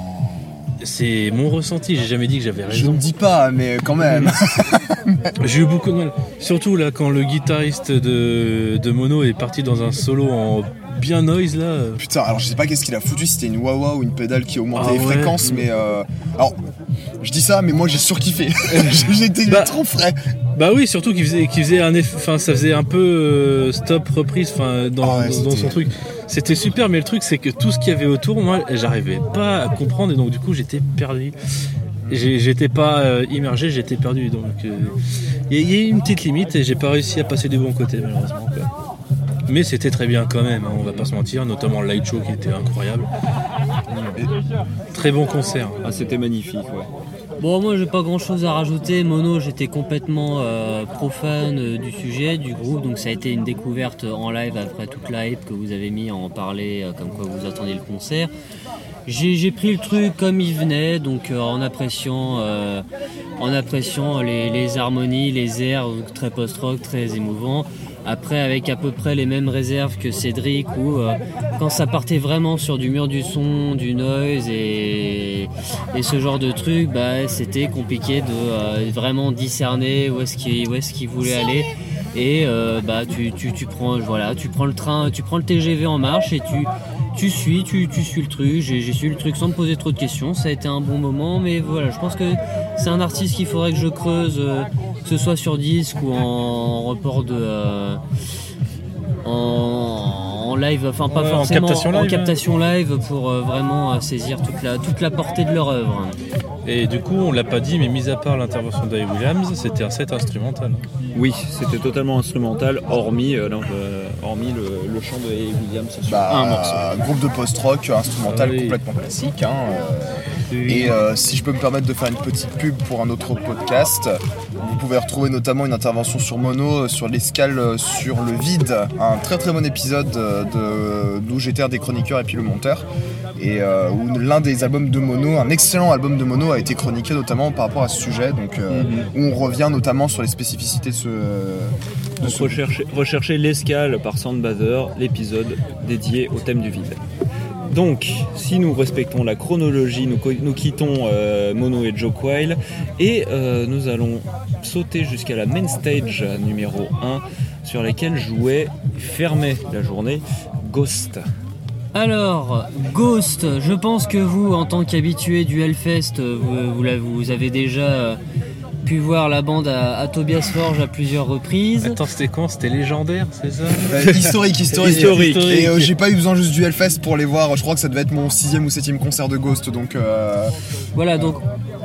c'est mon ressenti. J'ai jamais dit que j'avais Je raison. ne dis pas, mais quand même. [laughs] J'ai eu beaucoup de mal. Surtout là, quand le guitariste de, de Mono est parti dans un solo en bien noise là. Putain, alors je sais pas qu'est-ce qu'il a foutu, si c'était une wah ou une pédale qui augmentait Ah les ouais. fréquences, mais euh, alors je dis ça, mais moi j'ai surkiffé. [laughs] J'étais Bah, trop frais. Bah oui, surtout qu'il faisait, faisait un eff- enfin ça faisait un peu euh, stop reprise, enfin dans, Ah ouais, dans- dans son truc. C'était super, mais le truc c'est que tout ce qu'il y avait autour, moi, j'arrivais pas à comprendre et donc du coup j'étais perdu. J'étais pas euh, immergé, j'étais perdu. Donc euh, il y, y a eu une petite limite et j'ai pas réussi à passer du bon côté malheureusement. quoi. Mais c'était très bien quand même, hein, on va pas se mentir, notamment le light show qui était incroyable. Très bon concert. Ah, c'était magnifique, ouais. Bon, moi j'ai pas grand chose à rajouter. Mono, j'étais complètement euh, profane euh, du sujet, du groupe, donc ça a été une découverte en live après toute la hype que vous avez mis à en parler, euh, comme quoi vous attendiez le concert. J'ai pris le truc comme il venait, donc euh, en appréciant, euh, en appréciant les, les harmonies, les airs très post-rock, très émouvants. Après, avec à peu près les mêmes réserves que Cédric, où euh, quand ça partait vraiment sur du mur du son, du noise et, et ce genre de truc, bah, c'était compliqué de euh, vraiment discerner où est-ce qu'il où est-ce qu'il voulait aller. Et euh, bah, tu, tu, tu, prends, voilà, tu prends le train, tu prends le TGV en marche et tu, tu suis, tu, tu suis le truc. J'ai suivi le truc sans me poser trop de questions. Ça a été un bon moment, mais voilà, je pense que c'est un artiste qu'il faudrait que je creuse, euh, que ce soit sur disque ou en report de. euh, en live, enfin pas Ouais, en forcément captation live, captation live pour euh, vraiment euh, saisir toute la, toute la portée de leur œuvre. Et du coup, on l'a pas dit, mais mis à part l'intervention d'Avi Williams, c'était un set instrumental. Oui, c'était totalement instrumental, hormis, euh, non, euh, hormis le, le chant de Williams sur Bah, un morceau. groupe de post-rock instrumental Ah oui. complètement classique. hein, euh, Et euh, si je peux me permettre de faire une petite pub pour un autre podcast, vous pouvez retrouver notamment une intervention sur Mono, euh, sur l'escale euh, sur le vide, un très très bon épisode de d'où j'étais un des chroniqueurs et puis le monteur, et euh, où l'un des albums de Mono, un excellent album de Mono, a été chroniqué notamment par rapport à ce sujet, donc euh, où on revient notamment sur les spécificités de ce. de Donc ce- recherchez, recherchez l'escale par Soundbather, l'épisode dédié au thème du vide. Donc, si nous respectons la chronologie, nous, quittons euh, Mono et Joe et euh, nous allons sauter jusqu'à la main stage numéro 1 sur laquelle jouait, fermait la journée, Ghost. Alors, Ghost, je pense que vous, en tant qu'habitué du Hellfest, euh, vous, vous, avez déjà pu voir la bande à, à Tobias Forge à plusieurs reprises. Attends, c'était quand? C'était légendaire, c'est ça? Euh, historique, historique. Historique. Et euh, j'ai pas eu besoin juste du Hellfest pour les voir. Je crois que ça devait être mon sixième ou septième concert de Ghost, donc. euh, Voilà, donc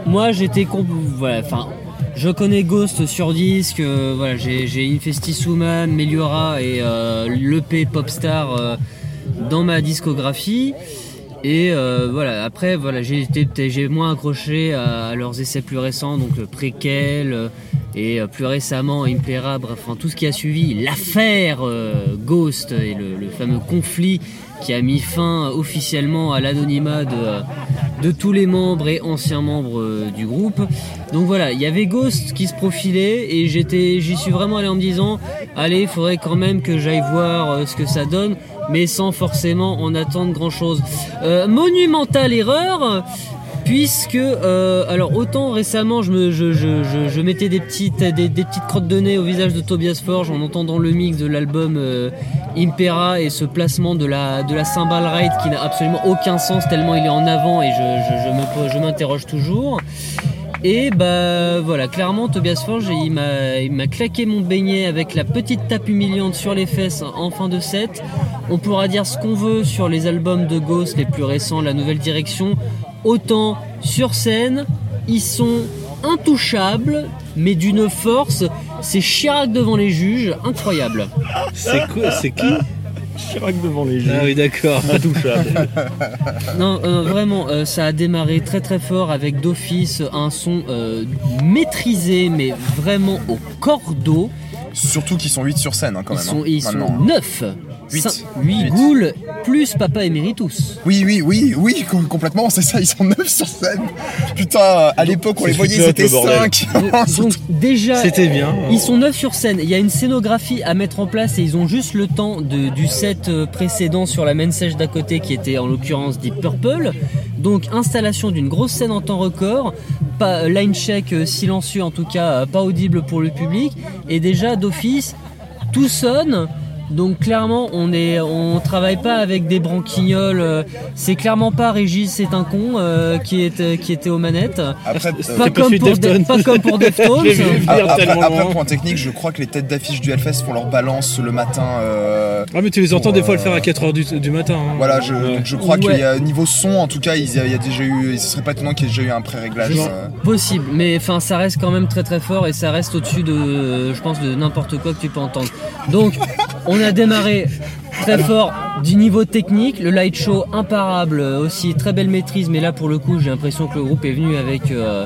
moi j'étais compl- voilà, enfin je connais Ghost sur disque, euh, voilà, j'ai j'ai Infestisuman, Meliora et euh, l'EP Popstar euh, dans ma discographie. Et euh, voilà, après voilà, j'ai été moins accroché à, leurs essais plus récents, donc le préquel euh, et euh, plus récemment Impera, bref, enfin tout ce qui a suivi l'affaire euh, Ghost et le fameux conflit qui a mis fin officiellement à l'anonymat de, euh, tous les membres et anciens membres euh, du groupe. Donc voilà, il y avait Ghost qui se profilait et j'y suis vraiment allé en me disant, allez, il faudrait quand même que j'aille voir euh, ce que ça donne, mais sans forcément en attendre grand chose. monumentale erreur. Puisque, euh, alors autant récemment je, me, je, je, je, je mettais des petites, crottes de nez au visage de Tobias Forge en entendant le mix de l'album euh, Impera et ce placement de la, de la cymbal ride qui n'a absolument aucun sens tellement il est en avant et je, m'interroge toujours. Et bah voilà, clairement Tobias Forge il m'a claqué mon beignet avec la petite tape humiliante sur les fesses en fin de set. On pourra dire ce qu'on veut sur les albums de Ghost les plus récents, la nouvelle direction. Autant sur scène, ils sont intouchables, mais d'une force, c'est Chirac devant les juges, incroyable. C'est quoi C'est qui Chirac devant les Ah jeux, oui, d'accord. intouchable. [laughs] Non, euh, vraiment, euh, ça a démarré très très fort avec d'office un son euh, maîtrisé, mais vraiment au cordeau. Surtout qu'ils sont 8 sur scène, hein, quand Ils même. sont, hein, ils sont maintenant. 9 Huit. 8 Huit. ghouls plus Papa Emeritus. Oui, oui, oui, oui, com- complètement, c'est ça, ils sont 9 sur scène. Putain, à l'époque, on les voyait, c'était le bordel. 5. Donc, donc, déjà, C'était bien. Ils sont neuf sur scène. Il y a une scénographie à mettre en place et ils ont juste le temps de- du set euh, précédent sur la main sèche d'à côté qui était en l'occurrence Deep Purple. Donc installation d'une grosse scène en temps record, pas, line check euh, silencieux en tout cas, euh, pas audible pour le public. Et déjà d'office, tout sonne. Donc clairement, on est, on travaille pas avec des branquignoles. euh, C'est clairement pas Régis, c'est un con euh, qui était qui était aux manettes. Après, euh, Pas comme, pour. De- pas comme pour Deftones. Après, après, point technique, je crois que les têtes d'affiche du Hellfest font leur balance le matin. euh, Ah, mais tu les entends Pour, des fois euh, le faire à 4h du, du matin. hein. Voilà, je, donc je crois Ouais. qu'il y a niveau son, en tout cas, il y a, il y a déjà eu, ce serait pas étonnant qu'il y ait déjà eu un pré-réglage. Euh. Possible, mais enfin ça reste quand même très très fort et ça reste au-dessus de, je pense, de n'importe quoi que tu peux entendre. Donc, on a démarré très fort du niveau technique, le light show imparable, aussi très belle maîtrise, mais là pour le coup j'ai l'impression que le groupe est venu avec euh,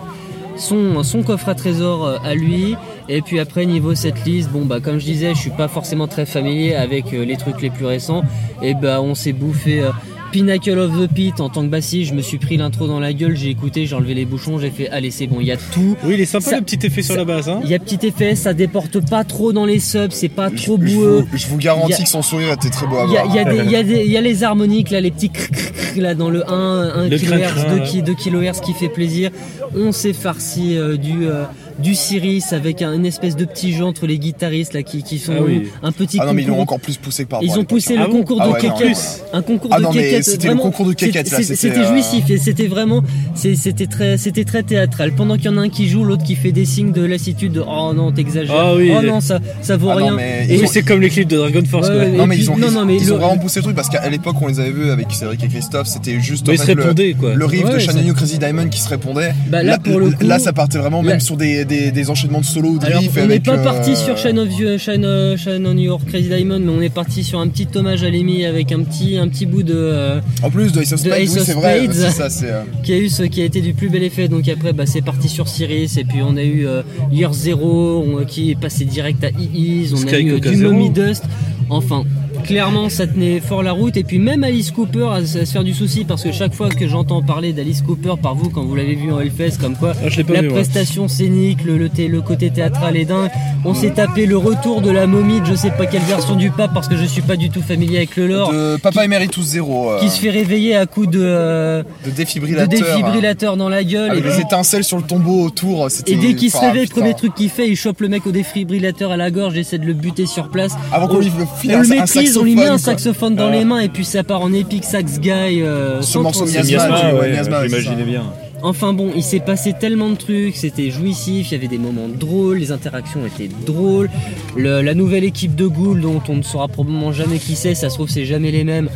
son, coffre à trésor euh, à lui. Et puis après niveau cette liste, bon bah comme je disais, je suis pas forcément très familier avec euh, les trucs les plus récents. Et bah on s'est bouffé Pinnacle of the Pit en tant que bassiste. Je me suis pris l'intro dans la gueule, j'ai écouté, j'ai enlevé les bouchons, j'ai fait allez c'est bon, il y a tout. Oui, il est sympa Ça- le petit effet sur ça- la base. Hein Il y a petit effet, ça déporte pas trop dans les subs, c'est pas trop je boueux. vous, je vous garantis a- que son sourire était très beau à Il y, a, voir. il y y y les harmoniques là, les petits cric, cric, là dans le 1, 1 Le kHz, crin-crin, 2, ouais. ki- 2 kHz qui fait plaisir. On s'est farci euh, du euh, du Cyrus avec un- une espèce de petit jeu entre les guitaristes là qui, qui sont Ah oui. un petit Ah non, mais ils l'ont encore plus poussé que par Ils ont poussé hein. le Ah concours Ah de non, quéquettes, un concours Ah de non, mais quéquettes. c'était le vraiment, concours de quéquettes, là, c'était- euh, jouissif et c'était vraiment, c'était très, c'était très théâtral. Pendant qu'il y en a un qui joue, l'autre qui fait des signes de lassitude. De, oh non, t'exagères. Ah oui. Oh non, ça, ça vaut Ah rien. mais Et- c'est comme les clips de Dragon Force. Ouais, quoi. ouais, Non mais puis- ils ont, non, ils, non, mais ils le- ont vraiment poussé le truc parce qu'à l'époque on les avait vus avec Cédric et Christophe, c'était juste ils se le, répondaient quoi. le riff de Shannon Crazy Diamond qui se répondait. Bah, là, pour le coup- là, ça partait vraiment même sur des, des, des enchaînements de solo ou de Alors, riff on n'est pas euh, parti sur Shine of You- Shine, euh, Shine on Your Crazy Diamond, mais on est parti sur un petit hommage à Lemmy avec un petit, un petit bout de euh, En plus de Ace of de Spades, oui c'est vrai, ça, c'est. euh, qui a eu ce qui a été du plus bel effet. Donc après, bah, c'est parti sur Cyrus, et puis on a eu euh, Year Zero on- qui est passé direct à Ease, on a eu euh, Coca du. Mommy Dust. Enfin, clairement, ça tenait fort la route. Et puis même Alice Cooper à, se faire du souci parce que chaque fois que j'entends parler d'Alice Cooper par vous quand vous l'avez vu en Hellfest, comme quoi Ah, la vu, prestation scénique, le, le, thé- le côté théâtral est dingue. On s'est tapé le retour de la momie, de je sais pas quelle version du pape parce que je suis pas du tout familier avec le lore. de Papa Emeritus Zero, euh, Qui se fait réveiller à coups de, euh, de de défibrillateur. dans la gueule. Avec et des étincelles sur le tombeau autour, c'était. Et dès qu'il se réveille, le premier truc qu'il fait, il chope le mec au défibrillateur à la gorge, essaie de le buter sur place. Avant qu'on on, lui file on un, le maîtrise, on lui met un saxophone, quoi. dans Ah. les mains et puis ça part en épique sax guy. euh, Ce sans morceau Miasma, ouais, j'imaginais bien. Enfin bon, il s'est passé tellement de trucs, c'était jouissif, il y avait des moments drôles, les interactions étaient drôles. Le- la nouvelle équipe de Ghoul, dont on ne saura probablement jamais qui c'est, ça se trouve c'est jamais les mêmes.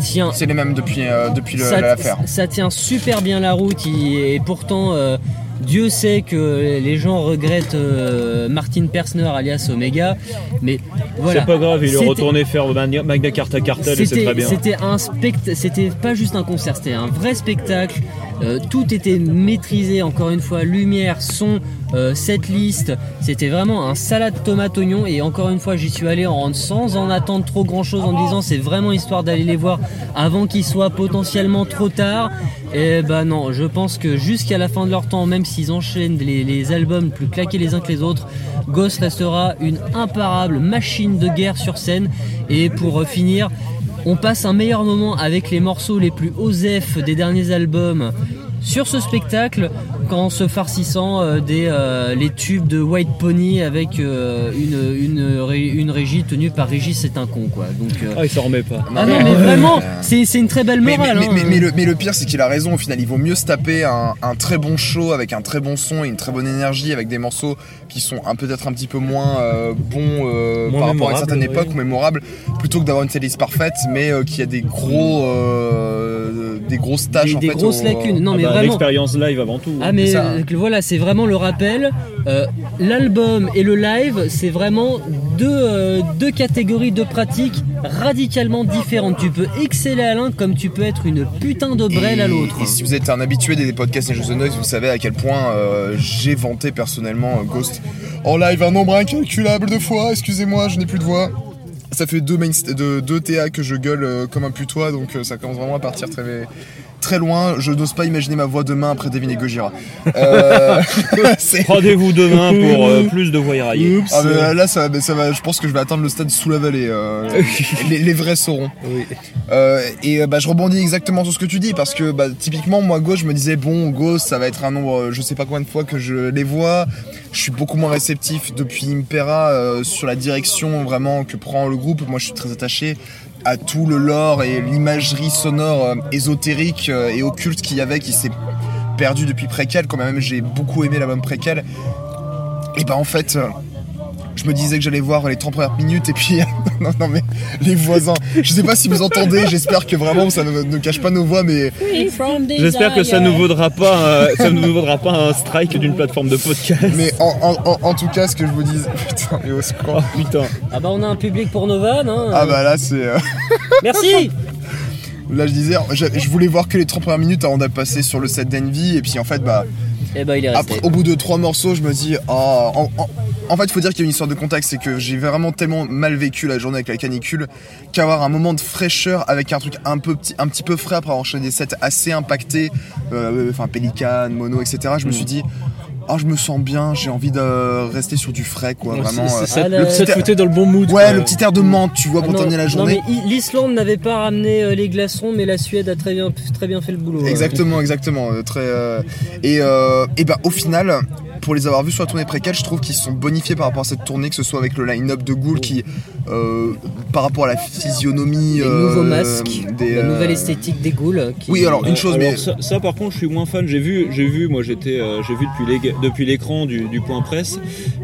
Tiens, C'est les mêmes depuis, euh, depuis ça, l'affaire. ça tient super bien la route et pourtant euh, Dieu sait que les gens regrettent euh, Martin Persner alias Omega, mais voilà. C'est pas grave, il est retourné faire Magna, Carta Cartel et c'est C'était très bien. c'était un spectacle, c'était pas juste un concert, c'était un vrai spectacle. Euh, tout était maîtrisé, encore une fois, lumière, son, euh, cette liste. C'était vraiment un salade tomate oignon. Et encore une fois, j'y suis allé en sans en attendre trop grand chose, en me disant c'est vraiment histoire d'aller les voir avant qu'il soit potentiellement trop tard. Et bah non, je pense que jusqu'à la fin de leur temps, même s'ils enchaînent les, albums plus claqués les uns que les autres, Ghost restera une imparable machine de guerre sur scène. Et pour finir, on passe un meilleur moment avec les morceaux les plus osef des derniers albums sur ce spectacle qu'en se farcissant euh, des, euh, les tubes de White Pony avec euh, une, une, une régie tenue par Régis c'est un con quoi. Donc, euh, Ah, il s'en remet pas. ah non mais- vraiment, c'est c'est une très belle Mais, morale. mais- hein. mais- mais le, mais le pire, c'est qu'il a raison. Au final, il vaut mieux se taper un, un très bon show avec un très bon son et une très bonne énergie, avec des morceaux qui sont un- peut-être un petit peu moins euh, bons euh, Moins par rapport à une certaine époque ou mémorables, plutôt que d'avoir une playlist parfaite, mais euh, qui a des gros, euh, des grosses tâches des, en des fait, grosses au- lacunes. Non Ah mais bah, vraiment. L'expérience live avant tout. Ah mais ça. euh, voilà, c'est vraiment le rappel. Euh, L'album et le live, c'est vraiment deux, euh, deux catégories de pratiques radicalement différentes. Tu peux exceller à l'un comme tu peux être une putain de brêle à Et- l'autre. Et si vous êtes un habitué des podcasts Angels of Noise, vous savez à quel point euh, j'ai vanté personnellement euh, Ghost en live un nombre incalculable de fois. Excusez-moi, je n'ai plus de voix. Ça fait deux, main TA que je gueule euh, comme un putois, donc euh, ça commence vraiment à partir très, très loin. Je n'ose pas imaginer ma voix demain après Devin et Gojira. Euh, [laughs] Rendez-vous demain pour euh, plus de voix raillées. Ah, mais, euh, là, ça, va- ça va, je pense que je vais atteindre le stade sous la vallée. euh, [laughs] les, les vrais sauront. Oui. Et bah, je rebondis exactement sur ce que tu dis parce que bah, typiquement moi Ghost je me disais bon Ghost ça va être un nombre je sais pas combien de fois que je les vois je suis beaucoup moins réceptif depuis Impera sur la direction vraiment que prend le groupe moi je suis très attaché à tout le lore et l'imagerie sonore euh, ésotérique euh, et occulte qu'il y avait qui s'est perdu depuis Préquel quand même j'ai beaucoup aimé l'album Préquel. Et bah en fait euh, je me disais que j'allais voir les 30 premières minutes et puis [laughs] non non mais les voisins je sais pas si vous entendez j'espère que vraiment ça ne, ne cache pas nos voix mais J'espère que ça ne vaudra pas, euh, ça ne nous vaudra pas un strike d'une plateforme de podcast. mais en, en- en- en tout cas ce que je vous dis [laughs] putain mais au secours Putain. Ah bah on a un public pour nos vannes. Hein. ah bah là c'est euh, [laughs] Merci. là je disais je, je voulais voir que les 30 premières minutes avant de passer sur le set d'Envy et puis en fait bah Eh ben il est resté. Après, au bout de trois morceaux, je me dis, ah, en, en- fait, il faut dire qu'il y a une histoire de contexte, c'est que j'ai vraiment tellement mal vécu la journée avec la canicule qu'avoir un moment de fraîcheur avec un truc un peu petit, un petit peu frais après avoir enchaîné des sets assez impactés, euh, enfin Pelican, Mono, etc. Je me suis dit, ah, je me sens bien, j'ai envie de rester sur du frais, quoi, vraiment. C'est- euh, Ah, le là, ça te c'était- foutait dans le bon mood. ouais, quoi. le petit air de menthe, tu vois, pour Ah non, terminer la non, journée. mais l'Islande n'avait pas ramené euh, les glaçons, mais la Suède a très bien, très bien fait le boulot. Exactement, exactement. très, euh, et, euh, et ben au final, pour les avoir vus sur la tournée préquelle, je trouve qu'ils se sont bonifiés par rapport à cette tournée, que ce soit avec le line-up de Ghoul qui, euh, par rapport à la physionomie, Les euh, nouveaux masques, des, la euh, nouvelle esthétique des ghouls. qui- Oui, alors une Euh, chose, alors mais ça, ça, par contre je suis moins fan j'ai vu j'ai vu moi j'étais euh, j'ai vu depuis l'écran du, du point presse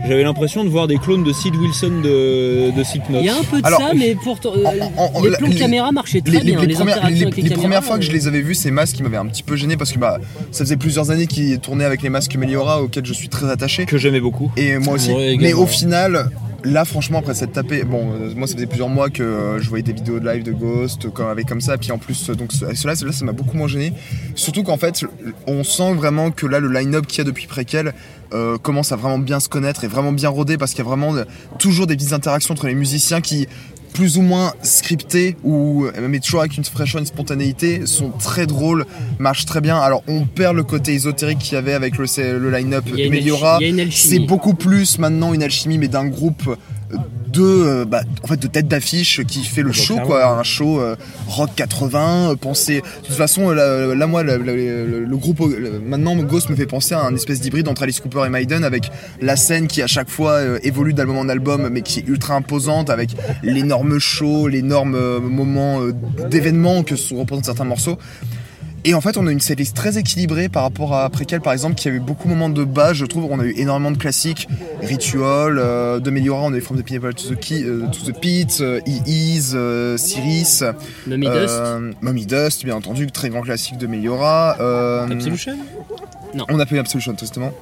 j'avais l'impression de voir des clones de Sid Wilson de, de Slipknot Il y a un peu de Alors, ça, mais pourtant, euh, en- en- en- les la- plans les- caméra marchaient très les, bien. les les premières, interactions les- avec les les caméras, premières fois que je euh, les avais vus, ces masques, ils m'avaient un petit peu gêné parce que bah, ça faisait plusieurs années qu'ils tournaient avec les masques Meliora auxquels je suis très attaché. que j'aimais beaucoup Et moi aussi. Ouais, mais au final, là, franchement, après cette tapée, bon, euh, moi, ça faisait plusieurs mois que euh, je voyais des vidéos de live de Ghost, euh, comme, avec comme ça. Puis en plus, euh, donc, ce- cela, cela, ça m'a beaucoup moins gêné. Surtout qu'en fait, on sent vraiment que là, le line-up qu'il y a depuis préquel euh, commence à vraiment bien se connaître et vraiment bien roder parce qu'il y a vraiment toujours des petites interactions entre les musiciens qui plus ou moins scriptés ou euh, mais toujours avec une fraîcheur, une spontanéité, sont très drôles, marchent très bien. Alors on perd le côté ésotérique qu'il y avait avec le, le line-up Meliora. C'est beaucoup plus maintenant une alchimie, mais d'un groupe de, euh, bah, en fait, de tête d'affiche qui fait le show, quoi. Un show euh, rock 80, euh, pensé. De toute façon, là, là, moi, le, le- le groupe, le- maintenant, Ghost me fait penser à un espèce d'hybride entre Alice Cooper et Maiden, avec la scène qui à chaque fois euh, évolue d'album en album, mais qui est ultra imposante, avec l'énorme show, l'énorme moment d'événements que sont représentent certains morceaux. Et en fait, on a une setlist très équilibrée par rapport à Préquel, par exemple, qui a eu beaucoup de moments de bas. Je trouve on a eu énormément de classiques. Ritual, euh, de Meliora, on a eu From the Pineapple to the, Key- euh, to the Pit, euh, E-Ease, euh, Siris. Mummy Dust. euh, Mummy Dust, bien entendu, très grand classique de Meliora. Absolution? On a pas eu Absolution, tristement.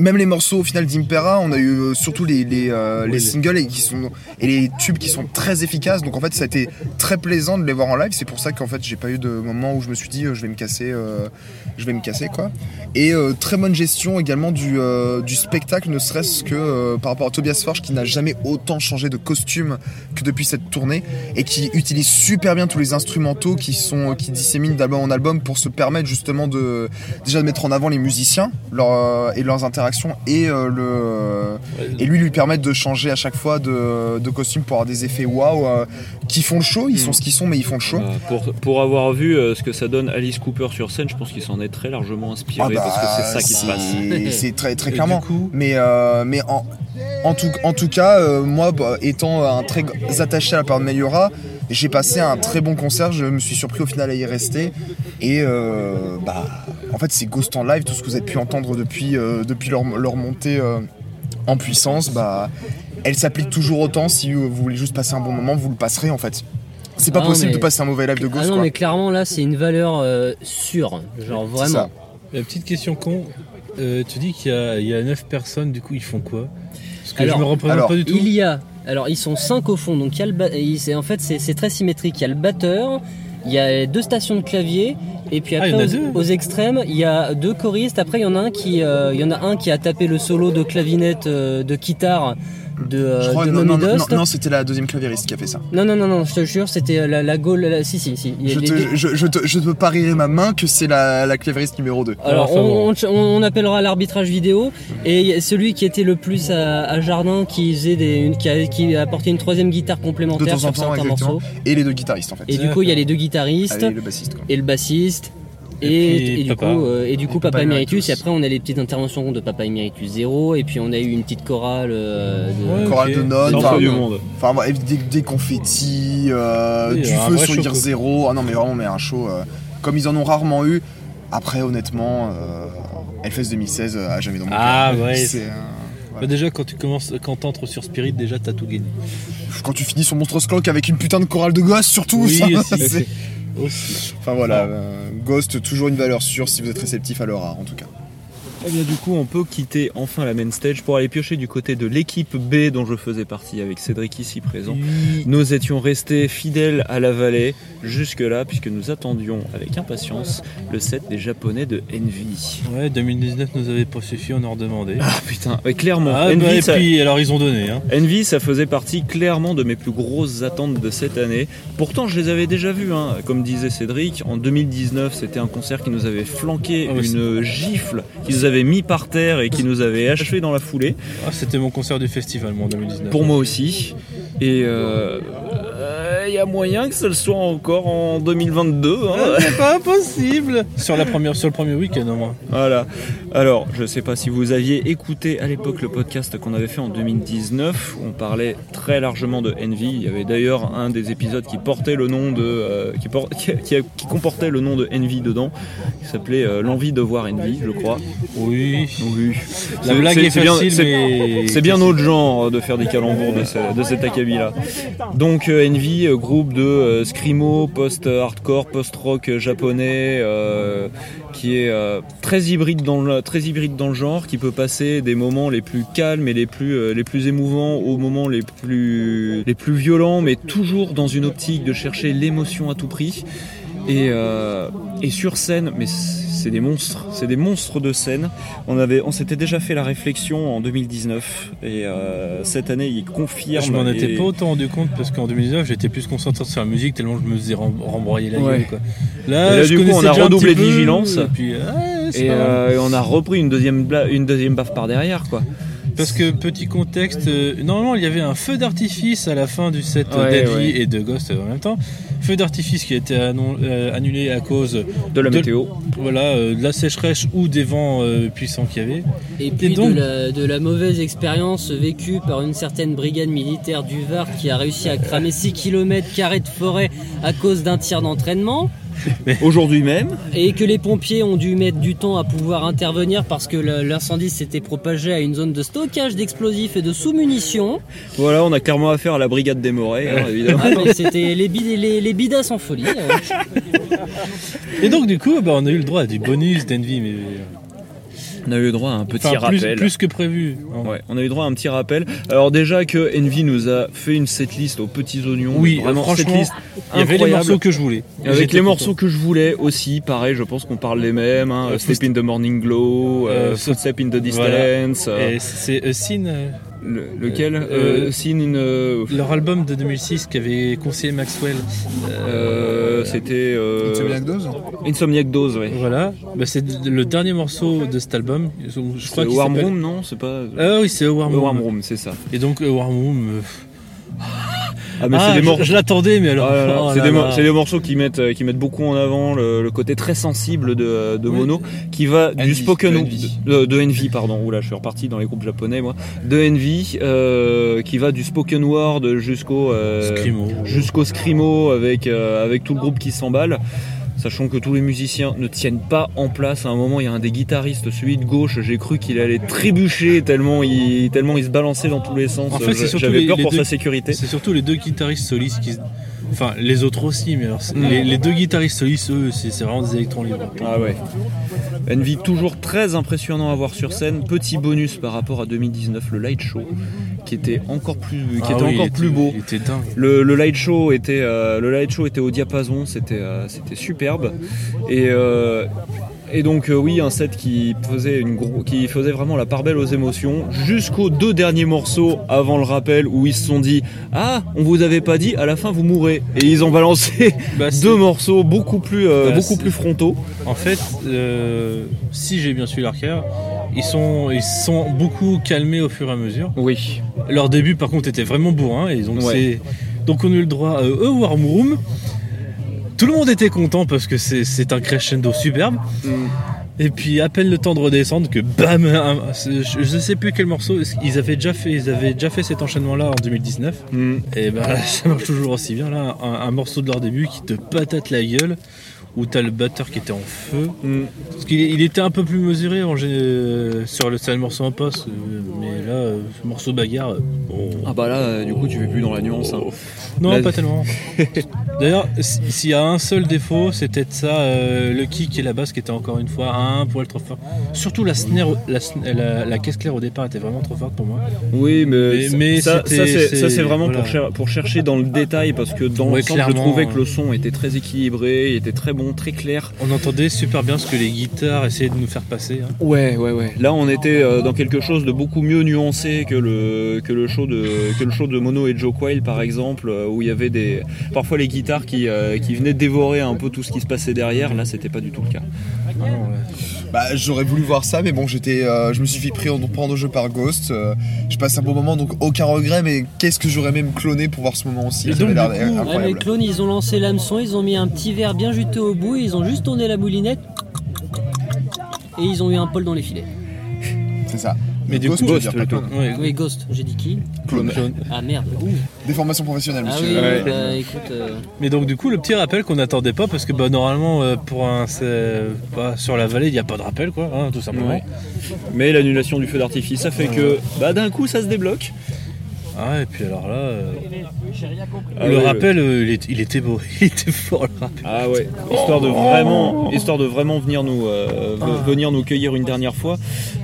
Même les morceaux au final d'Impera, on a eu euh, surtout les, les, euh, les les- singles et, qui sont, et les tubes qui sont très efficaces. Donc en fait, ça a été très plaisant de les voir en live. C'est pour ça qu'en fait, j'ai pas eu de moment où je me suis dit, euh, je vais me casser, euh, je vais me casser quoi. Et très bonne gestion également du, du spectacle, ne serait-ce que par rapport à Tobias Forge qui n'a jamais autant changé de costume que depuis cette tournée et qui utilise super bien tous les instrumentaux qui sont qui disséminent d'album en album pour se permettre justement de déjà de mettre en avant les musiciens leur, et leurs interactions et euh, le et lui lui permettre de changer à chaque fois de, de costume pour avoir des effets waouh euh, qui font le show. Ils sont ce qu'ils sont mais ils font le show. Euh, pour, pour avoir vu ce que ça donne Alice Cooper sur scène, je pense qu'il s'en est très largement inspiré Ah bah, parce que c'est ça qui se passe. [laughs] c'est- très très clairement. coup, Mais, mais en, en, tout, en tout cas, moi, bah, étant un très attaché à la part de Meliora, j'ai passé un très bon concert. Je me suis surpris au final à y rester. Et euh, bah, en fait, c'est Ghost en live, tout ce que vous avez pu entendre depuis, euh, depuis leur, leur montée euh, en puissance, bah, elle s'applique toujours autant. Si vous voulez juste passer un bon moment, vous le passerez en fait. C'est pas Ah, possible mais- de passer un mauvais live de Ah Ghost. non, quoi. mais clairement, là, c'est une valeur euh, sûre. Genre vraiment. la petite question con, euh, tu dis qu'il y a, il y a 9 personnes, du coup ils font quoi? Parce que Alors- je me représente alors, pas du tout. Il y a. Alors, ils sont 5 au fond. Donc, il y a le ba- en fait, c'est très symétrique. Il y a le batteur, il y a deux stations de clavier. Et puis Ah, après, aux, extrêmes, il y a deux choristes. Après, il y en a un qui, euh, il y en a un qui a tapé le solo de clavinette euh, de guitare de, euh, Je crois- de non, non, non, Dust. non, c'était la deuxième claviériste qui a fait ça. Non, non, non, non, je te jure, c'était euh, la, la Gaule. la- Si, si, si. Je les te, je, je te, je te parierai ma main que c'est la, la claviériste numéro 2. Alors, on, on- on appellera l'arbitrage vidéo et celui qui était le plus à, à Jardin qui faisait des, une- qui, a, qui a apporté une troisième guitare De complémentaire temps en sur temps, certains morceaux. Et les deux guitaristes en fait. Et du coup, il y a les deux guitaristes Allez, le bassiste quoi. et le bassiste. Et du coup, euh, et du coup, Papa, Papa Emeritus. Et après, on a les petites interventions de Papa Emeritus 0. Et puis, on a eu une petite chorale euh, de. Ouais. Chorale de notes, enfin, l'enfer du monde. enfin, ouais, des, des confettis, euh, du feu sur Gear. Zero. Ah non mais vraiment mais un show euh, comme ils en ont rarement eu. Après honnêtement, euh, Hellfest 2016 euh, a jamais dans mon Ah, cœur. ouais. C'est, euh, Bah, déjà quand tu commences, quand t'entres sur Spirit, déjà t'as tout gagné. quand tu finis sur Monstrous Clock avec une putain de chorale de gosse surtout. Oui, ça, [laughs] aussi. Enfin voilà, Ghost toujours une valeur sûre si vous êtes réceptif à leur art en tout cas. Eh bien du coup on peut quitter enfin la main stage pour aller piocher du côté de l'équipe B dont je faisais partie avec Cédric ici présent. Nous étions restés fidèles à la vallée jusque là puisque nous attendions avec impatience le set des japonais de Envy. Ouais, 2019 nous avait pas suffi, on en redemandait. Ah putain, ouais, clairement. Ah, Envy, bah, et ça, puis alors ils ont donné. Hein. Envy, ça faisait partie clairement de mes plus grosses attentes de cette année. Pourtant, je les avais déjà vus, hein. comme disait Cédric. En 2019, c'était un concert qui nous avait flanqué Ah ouais, une gifle, qui nous avait mis par terre et qui nous avait achevé dans la foulée. Ah, C'était mon concert du festival, moi, en 2019. Pour moi aussi. Et euh, y a moyen que ça le soit encore en 2022. hein. Ah, C'est pas impossible sur, la première, sur le premier week-end au moins. Voilà. Alors, je sais pas si vous aviez écouté à l'époque le podcast qu'on avait fait en 2019. où On parlait très largement de Envy. Il y avait d'ailleurs un des épisodes qui portait le nom de, euh, qui, por- [laughs] qui- qui- qui comportait le nom de Envy dedans, qui s'appelait euh, l'envie de voir Envy, je crois. Oui. Oui. La C'est- blague c'est- est, c'est bien- facile, c'est- mais. c'est bien notre genre de faire des calembours de, ce- de cet acabit-là. Donc euh, Envy, euh, groupe de euh, screamo, post-hardcore, post-rock japonais, euh, qui est euh, très hybride dans le très hybride dans le genre, qui peut passer des moments les plus calmes et les plus les plus émouvants aux moments les plus les plus violents, mais toujours dans une optique de chercher l'émotion à tout prix. Et, et sur scène, mais c'est des monstres, c'est des monstres de scène. On avait, on s'était déjà fait la réflexion en 2019 et euh, cette année ils confirment. Je m'en étais pas autant rendu compte parce qu'en 2019 j'étais plus concentré sur la musique tellement je me faisais rem- rembroyer la Ouais. gueule. Quoi. Là, je du coup, on a redoublé de vigilance. Et puis, Et, euh, et on a repris une deuxième, bla- une deuxième baffe par derrière quoi. Parce que petit contexte, euh, normalement il y avait un feu d'artifice à la fin du set Ouais, d'Envy ouais. et de Ghost en même temps. Feu d'artifice qui a été euh, annulé à cause De la De- météo. voilà, euh, de la sécheresse ou des vents euh, puissants qu'il y avait. Et puis donc- de, la, de la mauvaise expérience vécue par une certaine brigade militaire du Var qui a réussi à cramer 6 km de forêt à cause d'un tir d'entraînement Aujourd'hui même. et que les pompiers ont dû mettre du temps à pouvoir intervenir parce que l'incendie s'était propagé à une zone de stockage d'explosifs et de sous-munitions. Voilà, on a clairement affaire à la brigade des Morais, hein, évidemment. Ah, mais c'était les, bid- les, les bidas en folie. euh. Et donc du coup bah, on a eu le droit à du bonus d'Envy, mais On a eu droit à un petit enfin, plus, rappel. plus que prévu. hein. Ouais, on a eu droit à un petit rappel. Alors déjà que Envy nous a fait une setlist aux petits oignons. Oui, vraiment franchement, setlist Il y avait les morceaux que je voulais. Avec les morceaux que je voulais aussi, pareil, je pense qu'on parle les mêmes. Hein, Euh, Step in the Morning Glow, euh, Euh, Footstep in the Distance, Voilà. euh, Et c'est euh, le- lequel euh, euh, euh, leur album de 2006 qu'avait conseillé Maxwell. euh, C'était euh, Insomniac Dose Insomniac Dose, ouais. Voilà, Bah, c'est le dernier morceau de cet album. Je crois Warm Room, non? C'est pas. Ah oui, c'est Warm Room. Warm Room, c'est ça. Et donc Warm Room. Euh, Ah, mais ah, c'est des je- morceaux. je, l'attendais, mais alors. Ah là là, oh c'est des, mo- des morceaux qui mettent, euh, qui mettent beaucoup en avant le, le côté très sensible de, de Oui. Mono, qui va du spoken de wo- Envy. de, de Envy, pardon. Oula, je suis reparti dans les groupes japonais, moi. De Envy, euh, qui va du spoken word jusqu'au euh, Screamo. jusqu'au scrimo avec euh, avec tout le groupe qui s'emballe. Sachant que tous les musiciens ne tiennent pas en place. À un moment, il y a un des guitaristes, celui de gauche, j'ai cru qu'il allait trébucher tellement il, tellement il se balançait dans tous les sens. En fait, J'avais peur les pour deux- sa sécurité. C'est surtout les deux guitaristes solistes qui. Enfin, les autres aussi, mais alors, Mm. les, les deux guitaristes solistes, eux, c'est vraiment des électrons libres. Ah ouais. Envy toujours très impressionnant à voir sur scène. Petit bonus par rapport à 2019, le light show, qui était encore plus, qui Ah était oui, encore était- plus beau. Il était dingue. Le, le light show était, euh, le light show était au diapason, c'était, euh, c'était superbe. Et, euh, et donc euh, oui, un set qui faisait une gros, qui faisait vraiment la part belle aux émotions, jusqu'aux deux derniers morceaux avant le rappel où ils se sont dit ah on vous avait pas dit, à la fin vous mourrez. Et ils ont balancé [laughs] Bah, deux morceaux beaucoup plus, euh, Bah, beaucoup plus frontaux. En fait, euh, si j'ai bien suivi l'arcade, ils sont, ils sont beaucoup calmés au fur et à mesure. Oui. Leur début, par contre, était vraiment bourrin. Et donc, Ouais. c'est- donc on a eu le droit à Warm Room. Tout le monde était content parce que c'est un crescendo superbe. Et puis à peine le temps de redescendre que bam, je, je sais plus quel morceau. Ils avaient déjà fait, ils avaient déjà fait cet enchaînement-là en 2019. Mm. Et bah [laughs] ça marche toujours aussi bien là. Un, un morceau de leur début qui te patate la gueule. Où t'as le batteur qui était en feu. Mm. Parce qu'il il était un peu plus mesuré en euh, sur le seul morceau en poste, euh, mais là, euh, ce morceau bagarre, euh. Ah bah là, euh, du coup, tu fais plus dans la nuance. hein. non, Là- pas tellement. [laughs] D'ailleurs, s'il y a un seul défaut, c'est peut-être ça, euh, le kick et la basse qui étaient encore une fois un poil trop fort. Surtout la snare, la, la- la caisse claire au départ était vraiment trop forte pour moi. Oui, mais, Mais- mais ça, c'était- ça, c'est c'est- ça, c'est vraiment voilà. pour, cher- pour chercher dans le détail parce que dans Ouais, l'ensemble, je trouvais que le son était très équilibré, il était très bon, très clair. On entendait super bien ce que les guitares essayaient de nous faire passer. hein. Ouais, ouais, ouais. Là, on était euh, dans quelque chose de beaucoup mieux nuancé que le, que le, show, de, que le show de Mono et Joe Quail, par exemple, euh, où il y avait des, parfois les guitares qui, euh, qui venaient dévorer un peu tout ce qui se passait derrière. Là, c'était pas du tout le cas. Non, ouais. Bah, j'aurais voulu voir ça, mais bon, j'étais, euh, je me suis fait pris en prendre au jeu par Ghost. euh, je passe un bon moment, donc aucun regret, mais qu'est-ce que j'aurais même cloné pour voir ce moment aussi? Et donc, du coup- Ouais, incroyable. clones, ils ont lancé l'hameçon, ils ont mis un petit verre bien juteux au bout, ils ont juste tourné la moulinette et ils ont eu un pôle dans les filets. C'est ça. Mais du Ghost, coup, Ghost, dire, pas plutôt. clone. Ouais. Oui, Ghost, j'ai dit qui Clone. Ah merde. Ouh. Déformation professionnelle, Ah monsieur. oui, Ouais. bah écoute. euh, Mais donc du coup le petit rappel qu'on n'attendait pas parce que bah, normalement euh, pour un bah, sur la vallée il n'y a pas de rappel quoi hein, tout simplement. Ouais. Mais l'annulation du feu d'artifice, ça fait que bah, d'un coup, ça se débloque. Ah et puis alors là euh, Ah le rappel euh, il, est- il était beau, [laughs] il était fort le rappel. Ah ouais, histoire de vraiment, histoire de vraiment venir nous, euh, ve- venir nous cueillir une dernière fois,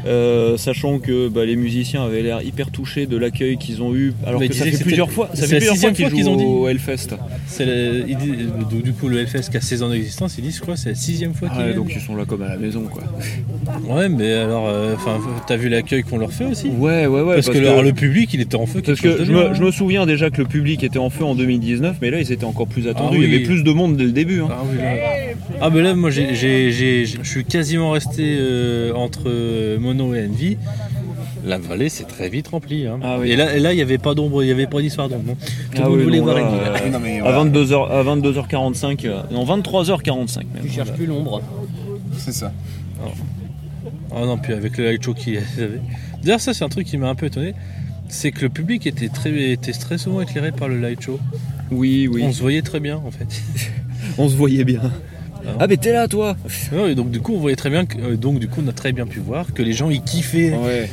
euh, sachant que bah, les musiciens avaient l'air hyper touchés de l'accueil qu'ils ont eu, alors Mais que ça fait que plusieurs fois, ça c'est fait la plusieurs fois sixième qu'ils qu'ils ont dit. au Hellfest. Le- dit- du coup le Hellfest qui a 16 ans d'existence ils disent quoi c'est la sixième fois qu'ils Ah ouais, viennent donc ils sont là comme à la maison quoi. Ouais mais alors euh, enfin t'as vu l'accueil qu'on leur fait aussi Ouais ouais ouais. parce, que, alors, le public il était en feu parce que de je me, je me souviens déjà que le public était en feu en 2019, mais là ils étaient encore plus attendus. oui. Il y avait plus de monde dès le début. hein. Ah oui, là. Ah ben là moi je suis quasiment resté euh, entre euh, Mono et Envy. La vallée c'est très vite rempli. hein. Ah oui. Et là, et là il n'y avait pas d'ombre, il n'y avait pas d'histoire d'ombre. non. Tout Ah le monde oui, voulait non, voir là, Envy. euh, Oui, non, mais À voilà, 22h, à 22h45, euh, non 23h45 même. Tu cherches plus l'ombre. c'est ça. Ah non puis avec le light show avait. D'ailleurs ça c'est un truc qui m'a un peu étonné. C'est que le public était très, était très souvent éclairé par le light show. Oui oui. On se voyait très bien en fait. [laughs] On se voyait bien. Ah. Ah mais t'es là toi Non, et donc du coup on voyait très bien que, euh, donc du coup on a très bien pu voir que les gens ils kiffaient. Ouais.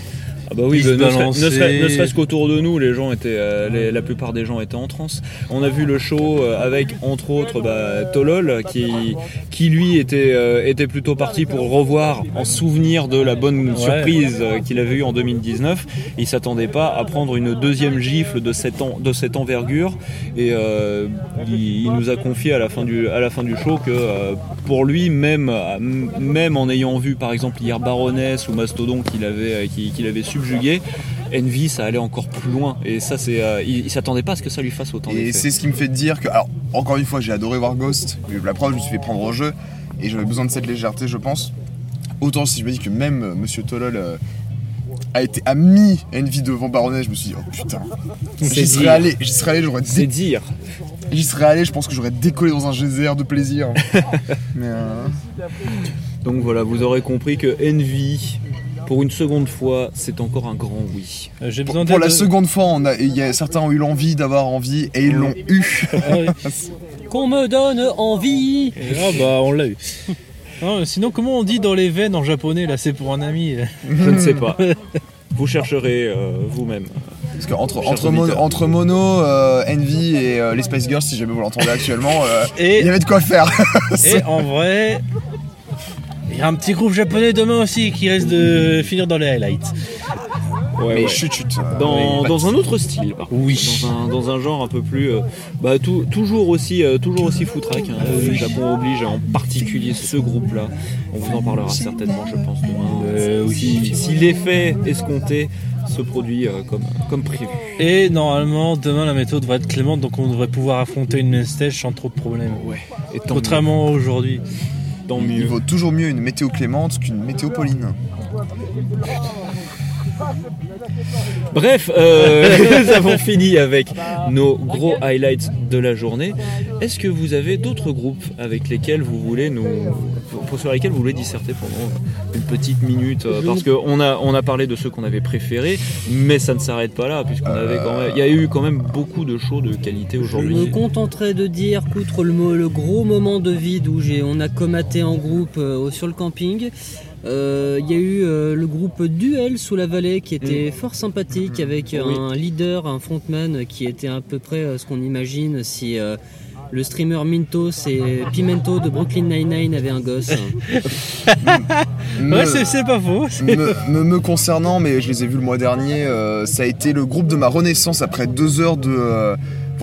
Ah bah oui, se ne serait- serait-ce qu'autour de nous, les gens étaient, euh, les- la plupart des gens étaient en transe. On a vu le show euh, avec entre autres bah, Tolol qui, qui lui était, euh, était plutôt parti pour revoir en souvenir de la bonne surprise qu'il avait eue en 2019. Il s'attendait pas à prendre une deuxième gifle de cette, en- de cette envergure et euh, il, il nous a confié à la fin du, à la fin du show que pour lui, même, même en ayant vu par exemple hier Baroness ou Mastodon qu'il avait, qu'il avait subjugué, Envy ça allait encore plus loin et ça c'est, euh, il, il s'attendait pas à ce que ça lui fasse autant Et c'est ce qui me fait dire que, alors, encore une fois, j'ai adoré voir Ghost. La preuve, je me suis fait prendre au jeu et j'avais besoin de cette légèreté, je pense. Autant si je me dis que même euh, Monsieur Tolol euh, a été a mis Envy devant Baronnet, je me suis dit, oh putain. C'est J'y serais allé, j'y serais allé, j'aurais C'est dé- dire. j'y serais allé, je pense que j'aurais décollé dans un geyser de plaisir. [laughs] Mais euh, Donc voilà, vous aurez compris que Envy, pour une seconde fois, c'est encore un grand oui. Euh, J'ai pour, besoin pour la seconde fois, on a, il y a, certains ont eu l'envie d'avoir envie et ils l'ont eu. Ah. Qu'on me donne envie Et là, bah, on l'a eu. Non, sinon, comment on dit dans les veines en japonais Là, c'est pour un ami. [laughs] Je ne sais pas. Vous chercherez euh, vous-même. Parce que entre, Mono, auditeur. entre Mono, euh, Envy et euh, les Spice Girls, si jamais vous l'entendez actuellement, il y avait de quoi faire. [laughs] et en vrai, il y a un petit groupe japonais demain aussi qui risque de finir dans les highlights. Ouais, Mais ouais. chut chut. Dans, dans un autre style, par contre. Oui. Dans un, dans un genre un peu plus. euh, bah, tout- toujours aussi, euh, toujours aussi foutraque. Hein. Le Japon oblige, en particulier ce groupe-là. On vous en parlera certainement, je pense, demain. Euh, oui. si si l'effet escompté se produit euh, comme, comme prévu. Et normalement, demain, la météo devrait être clémente, donc on devrait pouvoir affronter une main stage sans trop de problèmes. Ouais. Et Contrairement à aujourd'hui. Mieux. Il vaut toujours mieux une météo clémente qu'une météo pauline. Bref, euh, [laughs] nous avons fini avec nos gros highlights de la journée. Est-ce que vous avez d'autres groupes avec lesquels vous voulez nous pour- sur lesquels vous voulez disserter pendant une petite minute euh, Parce qu'on a, on a parlé de ceux qu'on avait préférés, mais ça ne s'arrête pas là, puisqu'on avait quand même, il y a eu quand même beaucoup de shows de qualité Je me aujourd'hui. contenterai de dire qu'outre le, gros moment de vide où j'ai, on a comaté en groupe euh, sur le camping, euh, il y a eu euh, le groupe Duel sous la vallée qui était fort sympathique avec Oui. un leader, un frontman qui était à peu près euh, ce qu'on imagine si euh, le streamer Mintos et Pimento de Brooklyn Nine-Nine avaient un gosse. [laughs] Me- Ouais, c'est c'est pas faux. me, me- me concernant, mais je les ai vus le mois dernier, euh, ça a été le groupe de ma renaissance après deux heures de.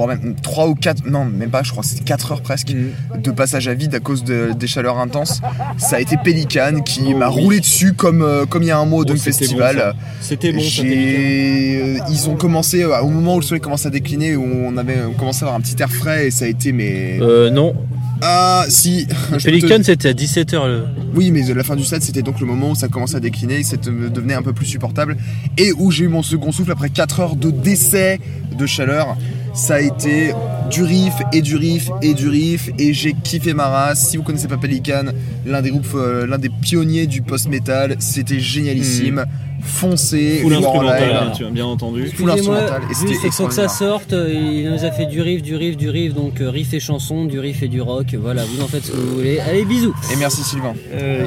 Voire même trois ou quatre, non, même pas, je crois c'était quatre heures presque Mhm. de passage à vide à cause de- des chaleurs intenses. Ça a été Pelican qui Oh, m'a oui. roulé dessus comme, euh, comme il y a un mot Oh, d'un c'était festival. bon, ça. C'était bon, ça, euh, ils ont commencé euh, au moment où le soleil commence à décliner, où on avait commencé à avoir un petit air frais et ça a été mais Euh, non, ah si. [laughs] Te- Pelican c'était à 17h. Le... oui, mais la fin du set, c'était donc le moment où ça commençait à décliner, ça devenait un peu plus supportable, et où j'ai eu mon second souffle après 4 heures de décès de chaleur. Ça a été du riff et du riff et du riff, et j'ai kiffé ma race. Si vous connaissez pas Pelican, l'un des groupes, euh, l'un des pionniers du post-metal, c'était génialissime. Full instrumental, live. hein, tu as bien entendu. Full instrumental, et c'était faut que ça sorte. euh, Il nous a fait du riff, du riff, du riff, donc euh, riff et chanson, du riff et du rock. Voilà, vous en faites ce que vous voulez. Allez, bisous. Et merci Sylvain. Euh,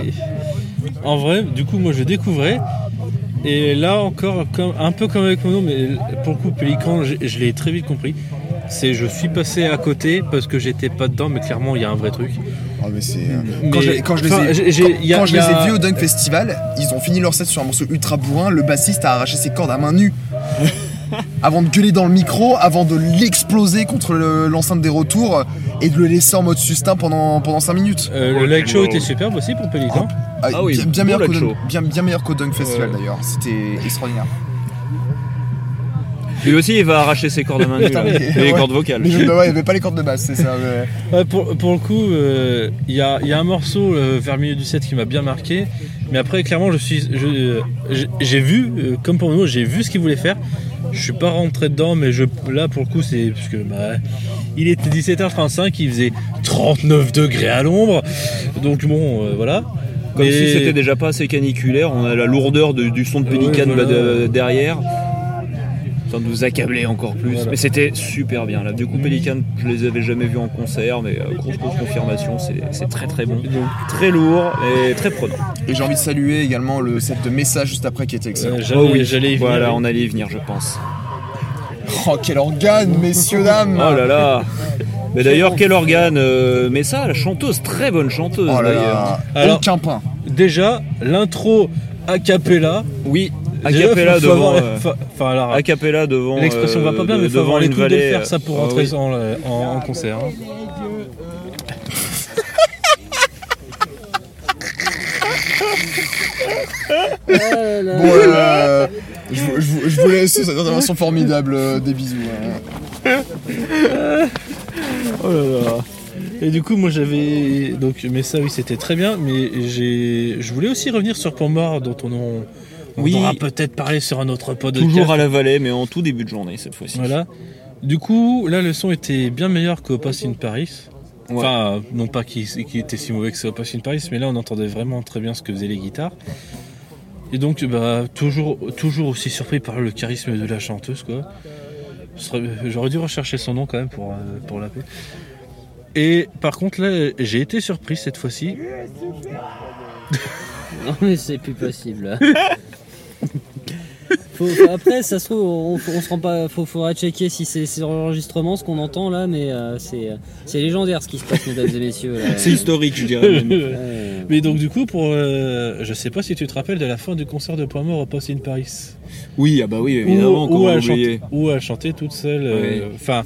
en vrai, du coup, moi je découvrais. Et là encore, comme, un peu comme avec Mono, mais pour le coup, Pélican, je, je l'ai très vite compris. C'est je suis passé à côté parce que j'étais pas dedans, mais clairement il y a un vrai truc. Oh, mais c'est, euh, Mais- Quand, je les ai, quand- y a- quand je les ai vus au Dunk Festival, ils ont fini leur set sur un morceau ultra bourrin. Le bassiste a arraché ses cordes à main nue. Avant de gueuler dans le micro, avant de l'exploser contre le- l'enceinte des retours et de le laisser en mode sustain pendant, pendant 5 minutes. Euh, le light show était superbe aussi pour Pélican. Ah oui, bien, bien meilleur qu'au bien, bien meilleur qu'au Dunk Festival Ouais. d'ailleurs. C'était extraordinaire. Lui aussi, il va arracher ses cordes à main [laughs] Putain, là. mais- les ouais. cordes vocales. Mais je- bah ouais, il n'y avait pas les cordes de basse, c'est ça. mais- Ouais, pour, pour le coup, euh, il y, a, il y a un morceau euh, vers le milieu du set qui m'a bien marqué. Mais après, clairement, je suis, je, euh, j'ai- j'ai vu, euh, comme pour nous, j'ai vu ce qu'il voulait faire. Je suis pas rentré dedans, mais je, là, pour le coup, c'est parce que bah, il était 17h35, il faisait 39 degrés à l'ombre. Donc bon, euh, voilà. Comme Mais- si c'était déjà pas assez caniculaire, on a la lourdeur de- du son de Ouais, Pélican voilà. là, de- nous accabler encore plus. Voilà. Mais c'était super bien. Là, du coup, Pélican, je les avais jamais vus en concert, mais euh, grosse, grosse confirmation, c'est c'est très très bon. Très lourd et très prenant. Et j'ai envie de saluer également le set de messages juste après qui était excellent. Euh, j'allais, Oh oui, j'allais y venir. Voilà, on allait y venir, je pense. Oh, quel organe, messieurs, dames Oh là là Mais d'ailleurs, quel organe euh, Mais ça, la chanteuse, très bonne chanteuse Oh là d'ailleurs. aucun pain. Déjà, l'intro a cappella. Oui, a Déjà, cappella faut- faut devant. euh, Enfin, alors, a cappella devant. L'expression euh, va pas bien, de- mais faut devant avoir les couilles de faire ça pour Ah rentrer oui. en, en- en concert. hein. Bon, euh, je, vous- je vous- je vous laisse cette intervention formidable. euh, Des bisous. hein. Oh là là. Et du coup, moi j'avais. Donc, mais ça, oui, c'était très bien. Mais j'ai. Je voulais aussi revenir sur Pont Mort, dont on, en- on Oui. aura peut-être parlé sur un autre podcast. Toujours à la vallée, mais en tout début de journée cette fois-ci. Voilà. Du coup, là, le son était bien meilleur qu'au Post in Paris. Ouais. Enfin, non pas qu'il était si mauvais que ça au in Paris, mais là, on entendait vraiment très bien ce que faisaient les guitares. Et donc, bah, toujours, toujours aussi surpris par le charisme de la chanteuse, quoi. J'aurais dû rechercher son nom quand même pour, euh, pour l'appeler. Et par contre, là, j'ai été surpris cette fois-ci. [laughs] Non mais c'est plus possible. [laughs] [laughs] Faut- faut- après, ça se trouve, on, on se rend pas. Faut, faudra checker si c'est c'est enregistrement ce qu'on entend là, mais euh, c'est c'est légendaire ce qui se passe, mesdames et messieurs. là. C'est historique, je dirais. même. [laughs] Ouais. Mais donc, du coup, pour. euh, je sais pas si tu te rappelles de la fin du concert de Point Mort au Post in Paris. Oui, ah bah oui, évidemment, où, elle chantait, où elle chantait toute seule. euh, Enfin,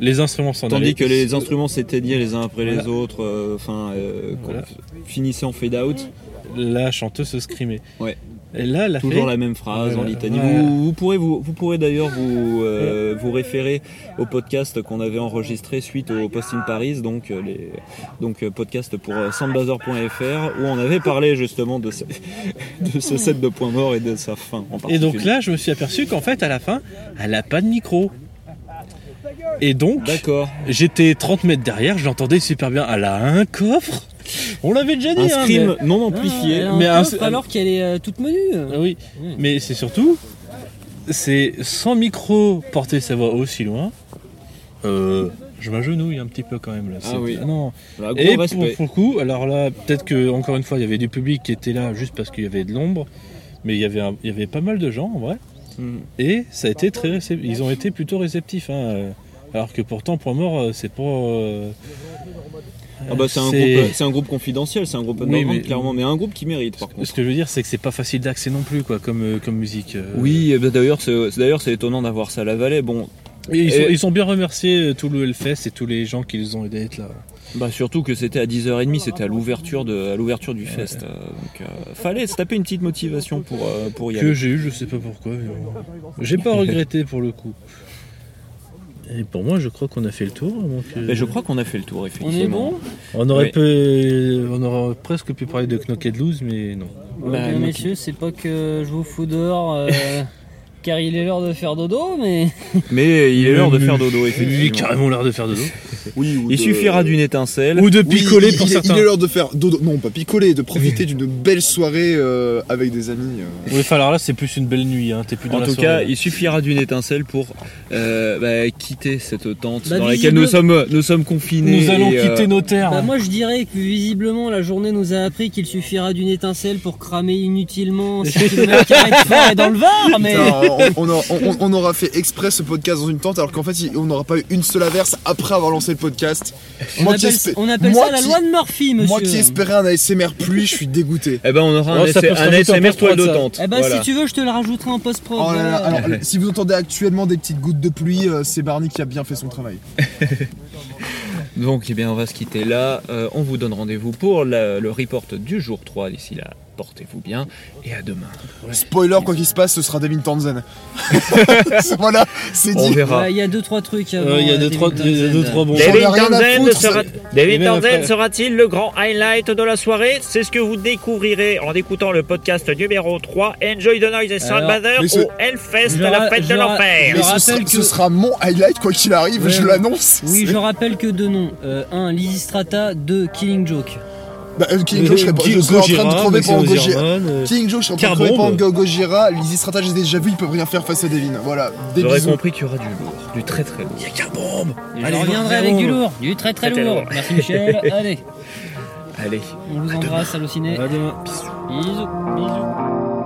les instruments s'en Tandis que les instruments s'éteignaient les uns après les autres, euh, enfin, euh, Voilà. finissaient en fade out. La chanteuse se scrimait. Ouais. Et là, elle a Toujours fait. la même phrase en litanie. Ouais. Vous, vous pourrez, vous, vous pourrez d'ailleurs vous, euh, vous référer au podcast qu'on avait enregistré suite au Post in Paris, donc, euh, les, donc euh, podcast pour soundbuzzer.fr, où on avait parlé justement de ce, [laughs] de ce set de points morts et de sa fin en Et donc là, je me suis aperçu qu'en fait, à la fin, elle a pas de micro. Et donc, D'accord. j'étais 30 mètres derrière, je l'entendais super bien. Elle a un coffre On l'avait déjà dit, Un hein, scream non Ah, amplifié. un mais un- alors qu'elle est euh, toute menue. mais- Ah oui, mais c'est surtout, c'est sans micro porter sa voix aussi loin. Euh, je m'agenouille un petit peu quand même là. Ah oui. non. Voilà, gros Et pour, le coup, alors là, peut-être que encore une fois, il y avait du public qui était là juste parce qu'il y avait de l'ombre, mais il y avait, un- il y avait pas mal de gens en vrai. Mm. Et ça a été très récep- ils ont été plutôt réceptifs. hein, euh, Alors que pourtant, Point Mort, c'est pas. euh, Ah bah c'est un, c'est- groupe, c'est un groupe confidentiel, c'est un groupe Oui, mais- clairement, mais un groupe qui mérite par contre. Ce que je veux dire, c'est que c'est pas facile d'accès non plus, quoi, comme, euh, comme musique. euh. Oui, eh ben, d'ailleurs c'est d'ailleurs c'est étonnant d'avoir ça à la Vallée. Bon, Et ils, sont, Et- ils sont bien remerciés, euh, tout le Hellfest et tous les gens qui les ont aidés à être là. bah surtout que c'était à 10h30, c'était à l'ouverture de à l'ouverture du fest. euh, donc euh, fallait se taper une petite motivation pour euh, pour y Que aller. j'ai eu, je sais pas pourquoi. mais bon. J'ai pas regretté pour le coup. Et pour moi, je crois qu'on a fait le tour. donc, euh, je crois qu'on a fait le tour On effectivement. est bon On aurait, Oui. pu- on aurait presque pu parler de Knocked Loose, mais non. Bah, Eh donc- messieurs, c'est pas que je vous fous dehors euh, [laughs] car il est l'heure de faire dodo, mais [laughs] Mais il est l'heure de faire dodo Il a effectivement. carrément l'air de faire dodo. [laughs] Oui, ou Il de- suffira d'une étincelle. Ou de picoler il, pour il est- certains. Il est l'heure de faire dodo. Non, pas picoler, de profiter d'une belle soirée euh, avec des amis. euh. Oui, enfin, alors là, c'est plus une belle nuit. Hein. T'es plus dans En la tout soirée, cas, là. il suffira d'une étincelle pour euh, bah, quitter cette tente Bah, dans laquelle nous sommes, nous sommes confinés. nous allons et, euh, quitter nos terres. bah, moi je dirais que visiblement la journée nous a appris qu'il suffira d'une étincelle pour cramer inutilement 6 km de forêt dans le Var, mais Non, on, on aura, on- on aura fait exprès ce podcast dans une tente alors qu'en fait on n'aura pas eu une seule averse après avoir lancé le podcast. on Moi qui, appelle, espé- on appelle moi ça la qui- loi de Murphy, monsieur. moi qui espérais un ASMR pluie, je suis dégoûté. Eh ben, on aura un, Oh, un ASMR toile de tente. Eh bah Voilà. si tu veux, je te le rajouterai en post-prod. Oh là là, voilà. alors, si vous entendez actuellement des petites gouttes de pluie, euh, c'est Barney qui a bien fait son travail. [laughs] Donc, eh bien, on va se quitter là. Euh, on vous donne rendez-vous pour la- le report du jour 3. D'ici là, portez-vous bien et à demain. Spoiler, quoi qu'il se passe, ce sera Devin Townsend. [laughs] voilà, c'est On dit. verra. Ouais, Il y a deux trois trucs. Euh, Il y a deux, trois, deux, trois bons. Sera, Townsend après- sera-t-il le grand highlight de la soirée C'est ce que vous découvrirez en écoutant le podcast numéro 3 Enjoy the Noise et Soundbather au Hellfest la fête de l'enfer. je Mais ce rappelle sera, que- ce sera mon highlight, quoi qu'il arrive, Ouais, je l'annonce. Oui, je rappelle que deux noms. Euh, un, Lizzy Strata. Deux, Killing Joke. Bah, euh, King Joe, je serais pas- je serais en train de crever pendant Gojira. King Joe, je suis en train de crever Carbombe. pendant Gojira. Lizzy Strata, j'ai déjà vu, ils peuvent rien faire face à Devin. Voilà, des bisous. compris qu'il y aura du lourd, du très très lourd. Je Allez, reviendrai avec du lourd, du très très lourd. Merci Michel. [laughs] Allez, Allez. on vous embrasse, Allociné. À demain. Bisous. Bisous.